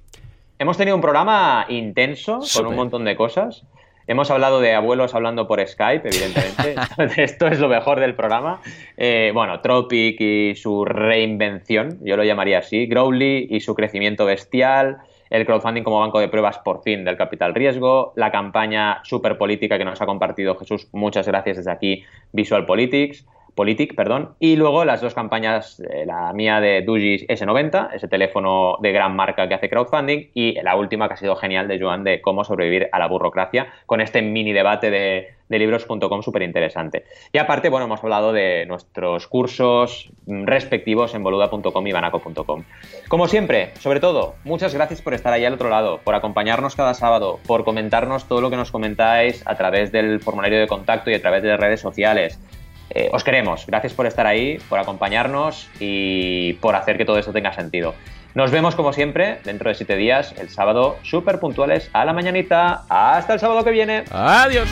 Speaker 1: hemos tenido un programa intenso con un montón de cosas. Hemos hablado de abuelos hablando por Skype, evidentemente. Esto es lo mejor del programa. Eh, bueno, Tropic y su reinvención, yo lo llamaría así. Growly y su crecimiento bestial. El crowdfunding como banco de pruebas por fin del capital riesgo. La campaña super política que nos ha compartido Jesús. Muchas gracias desde aquí, Visual Politics. Politic, perdón, y luego las dos campañas, eh, la mía de Dugis S90, ese teléfono de gran marca que hace crowdfunding, y la última que ha sido genial de Joan de cómo sobrevivir a la burocracia, con este mini debate de, de libros.com súper interesante. Y aparte, bueno, hemos hablado de nuestros cursos respectivos en boluda.com y banaco.com. Como siempre, sobre todo, muchas gracias por estar ahí al otro lado, por acompañarnos cada sábado, por comentarnos todo lo que nos comentáis a través del formulario de contacto y a través de redes sociales. Eh, os queremos. Gracias por estar ahí, por acompañarnos y por hacer que todo esto tenga sentido. Nos vemos como siempre dentro de siete días, el sábado, súper puntuales a la mañanita. Hasta el sábado que viene.
Speaker 2: Adiós.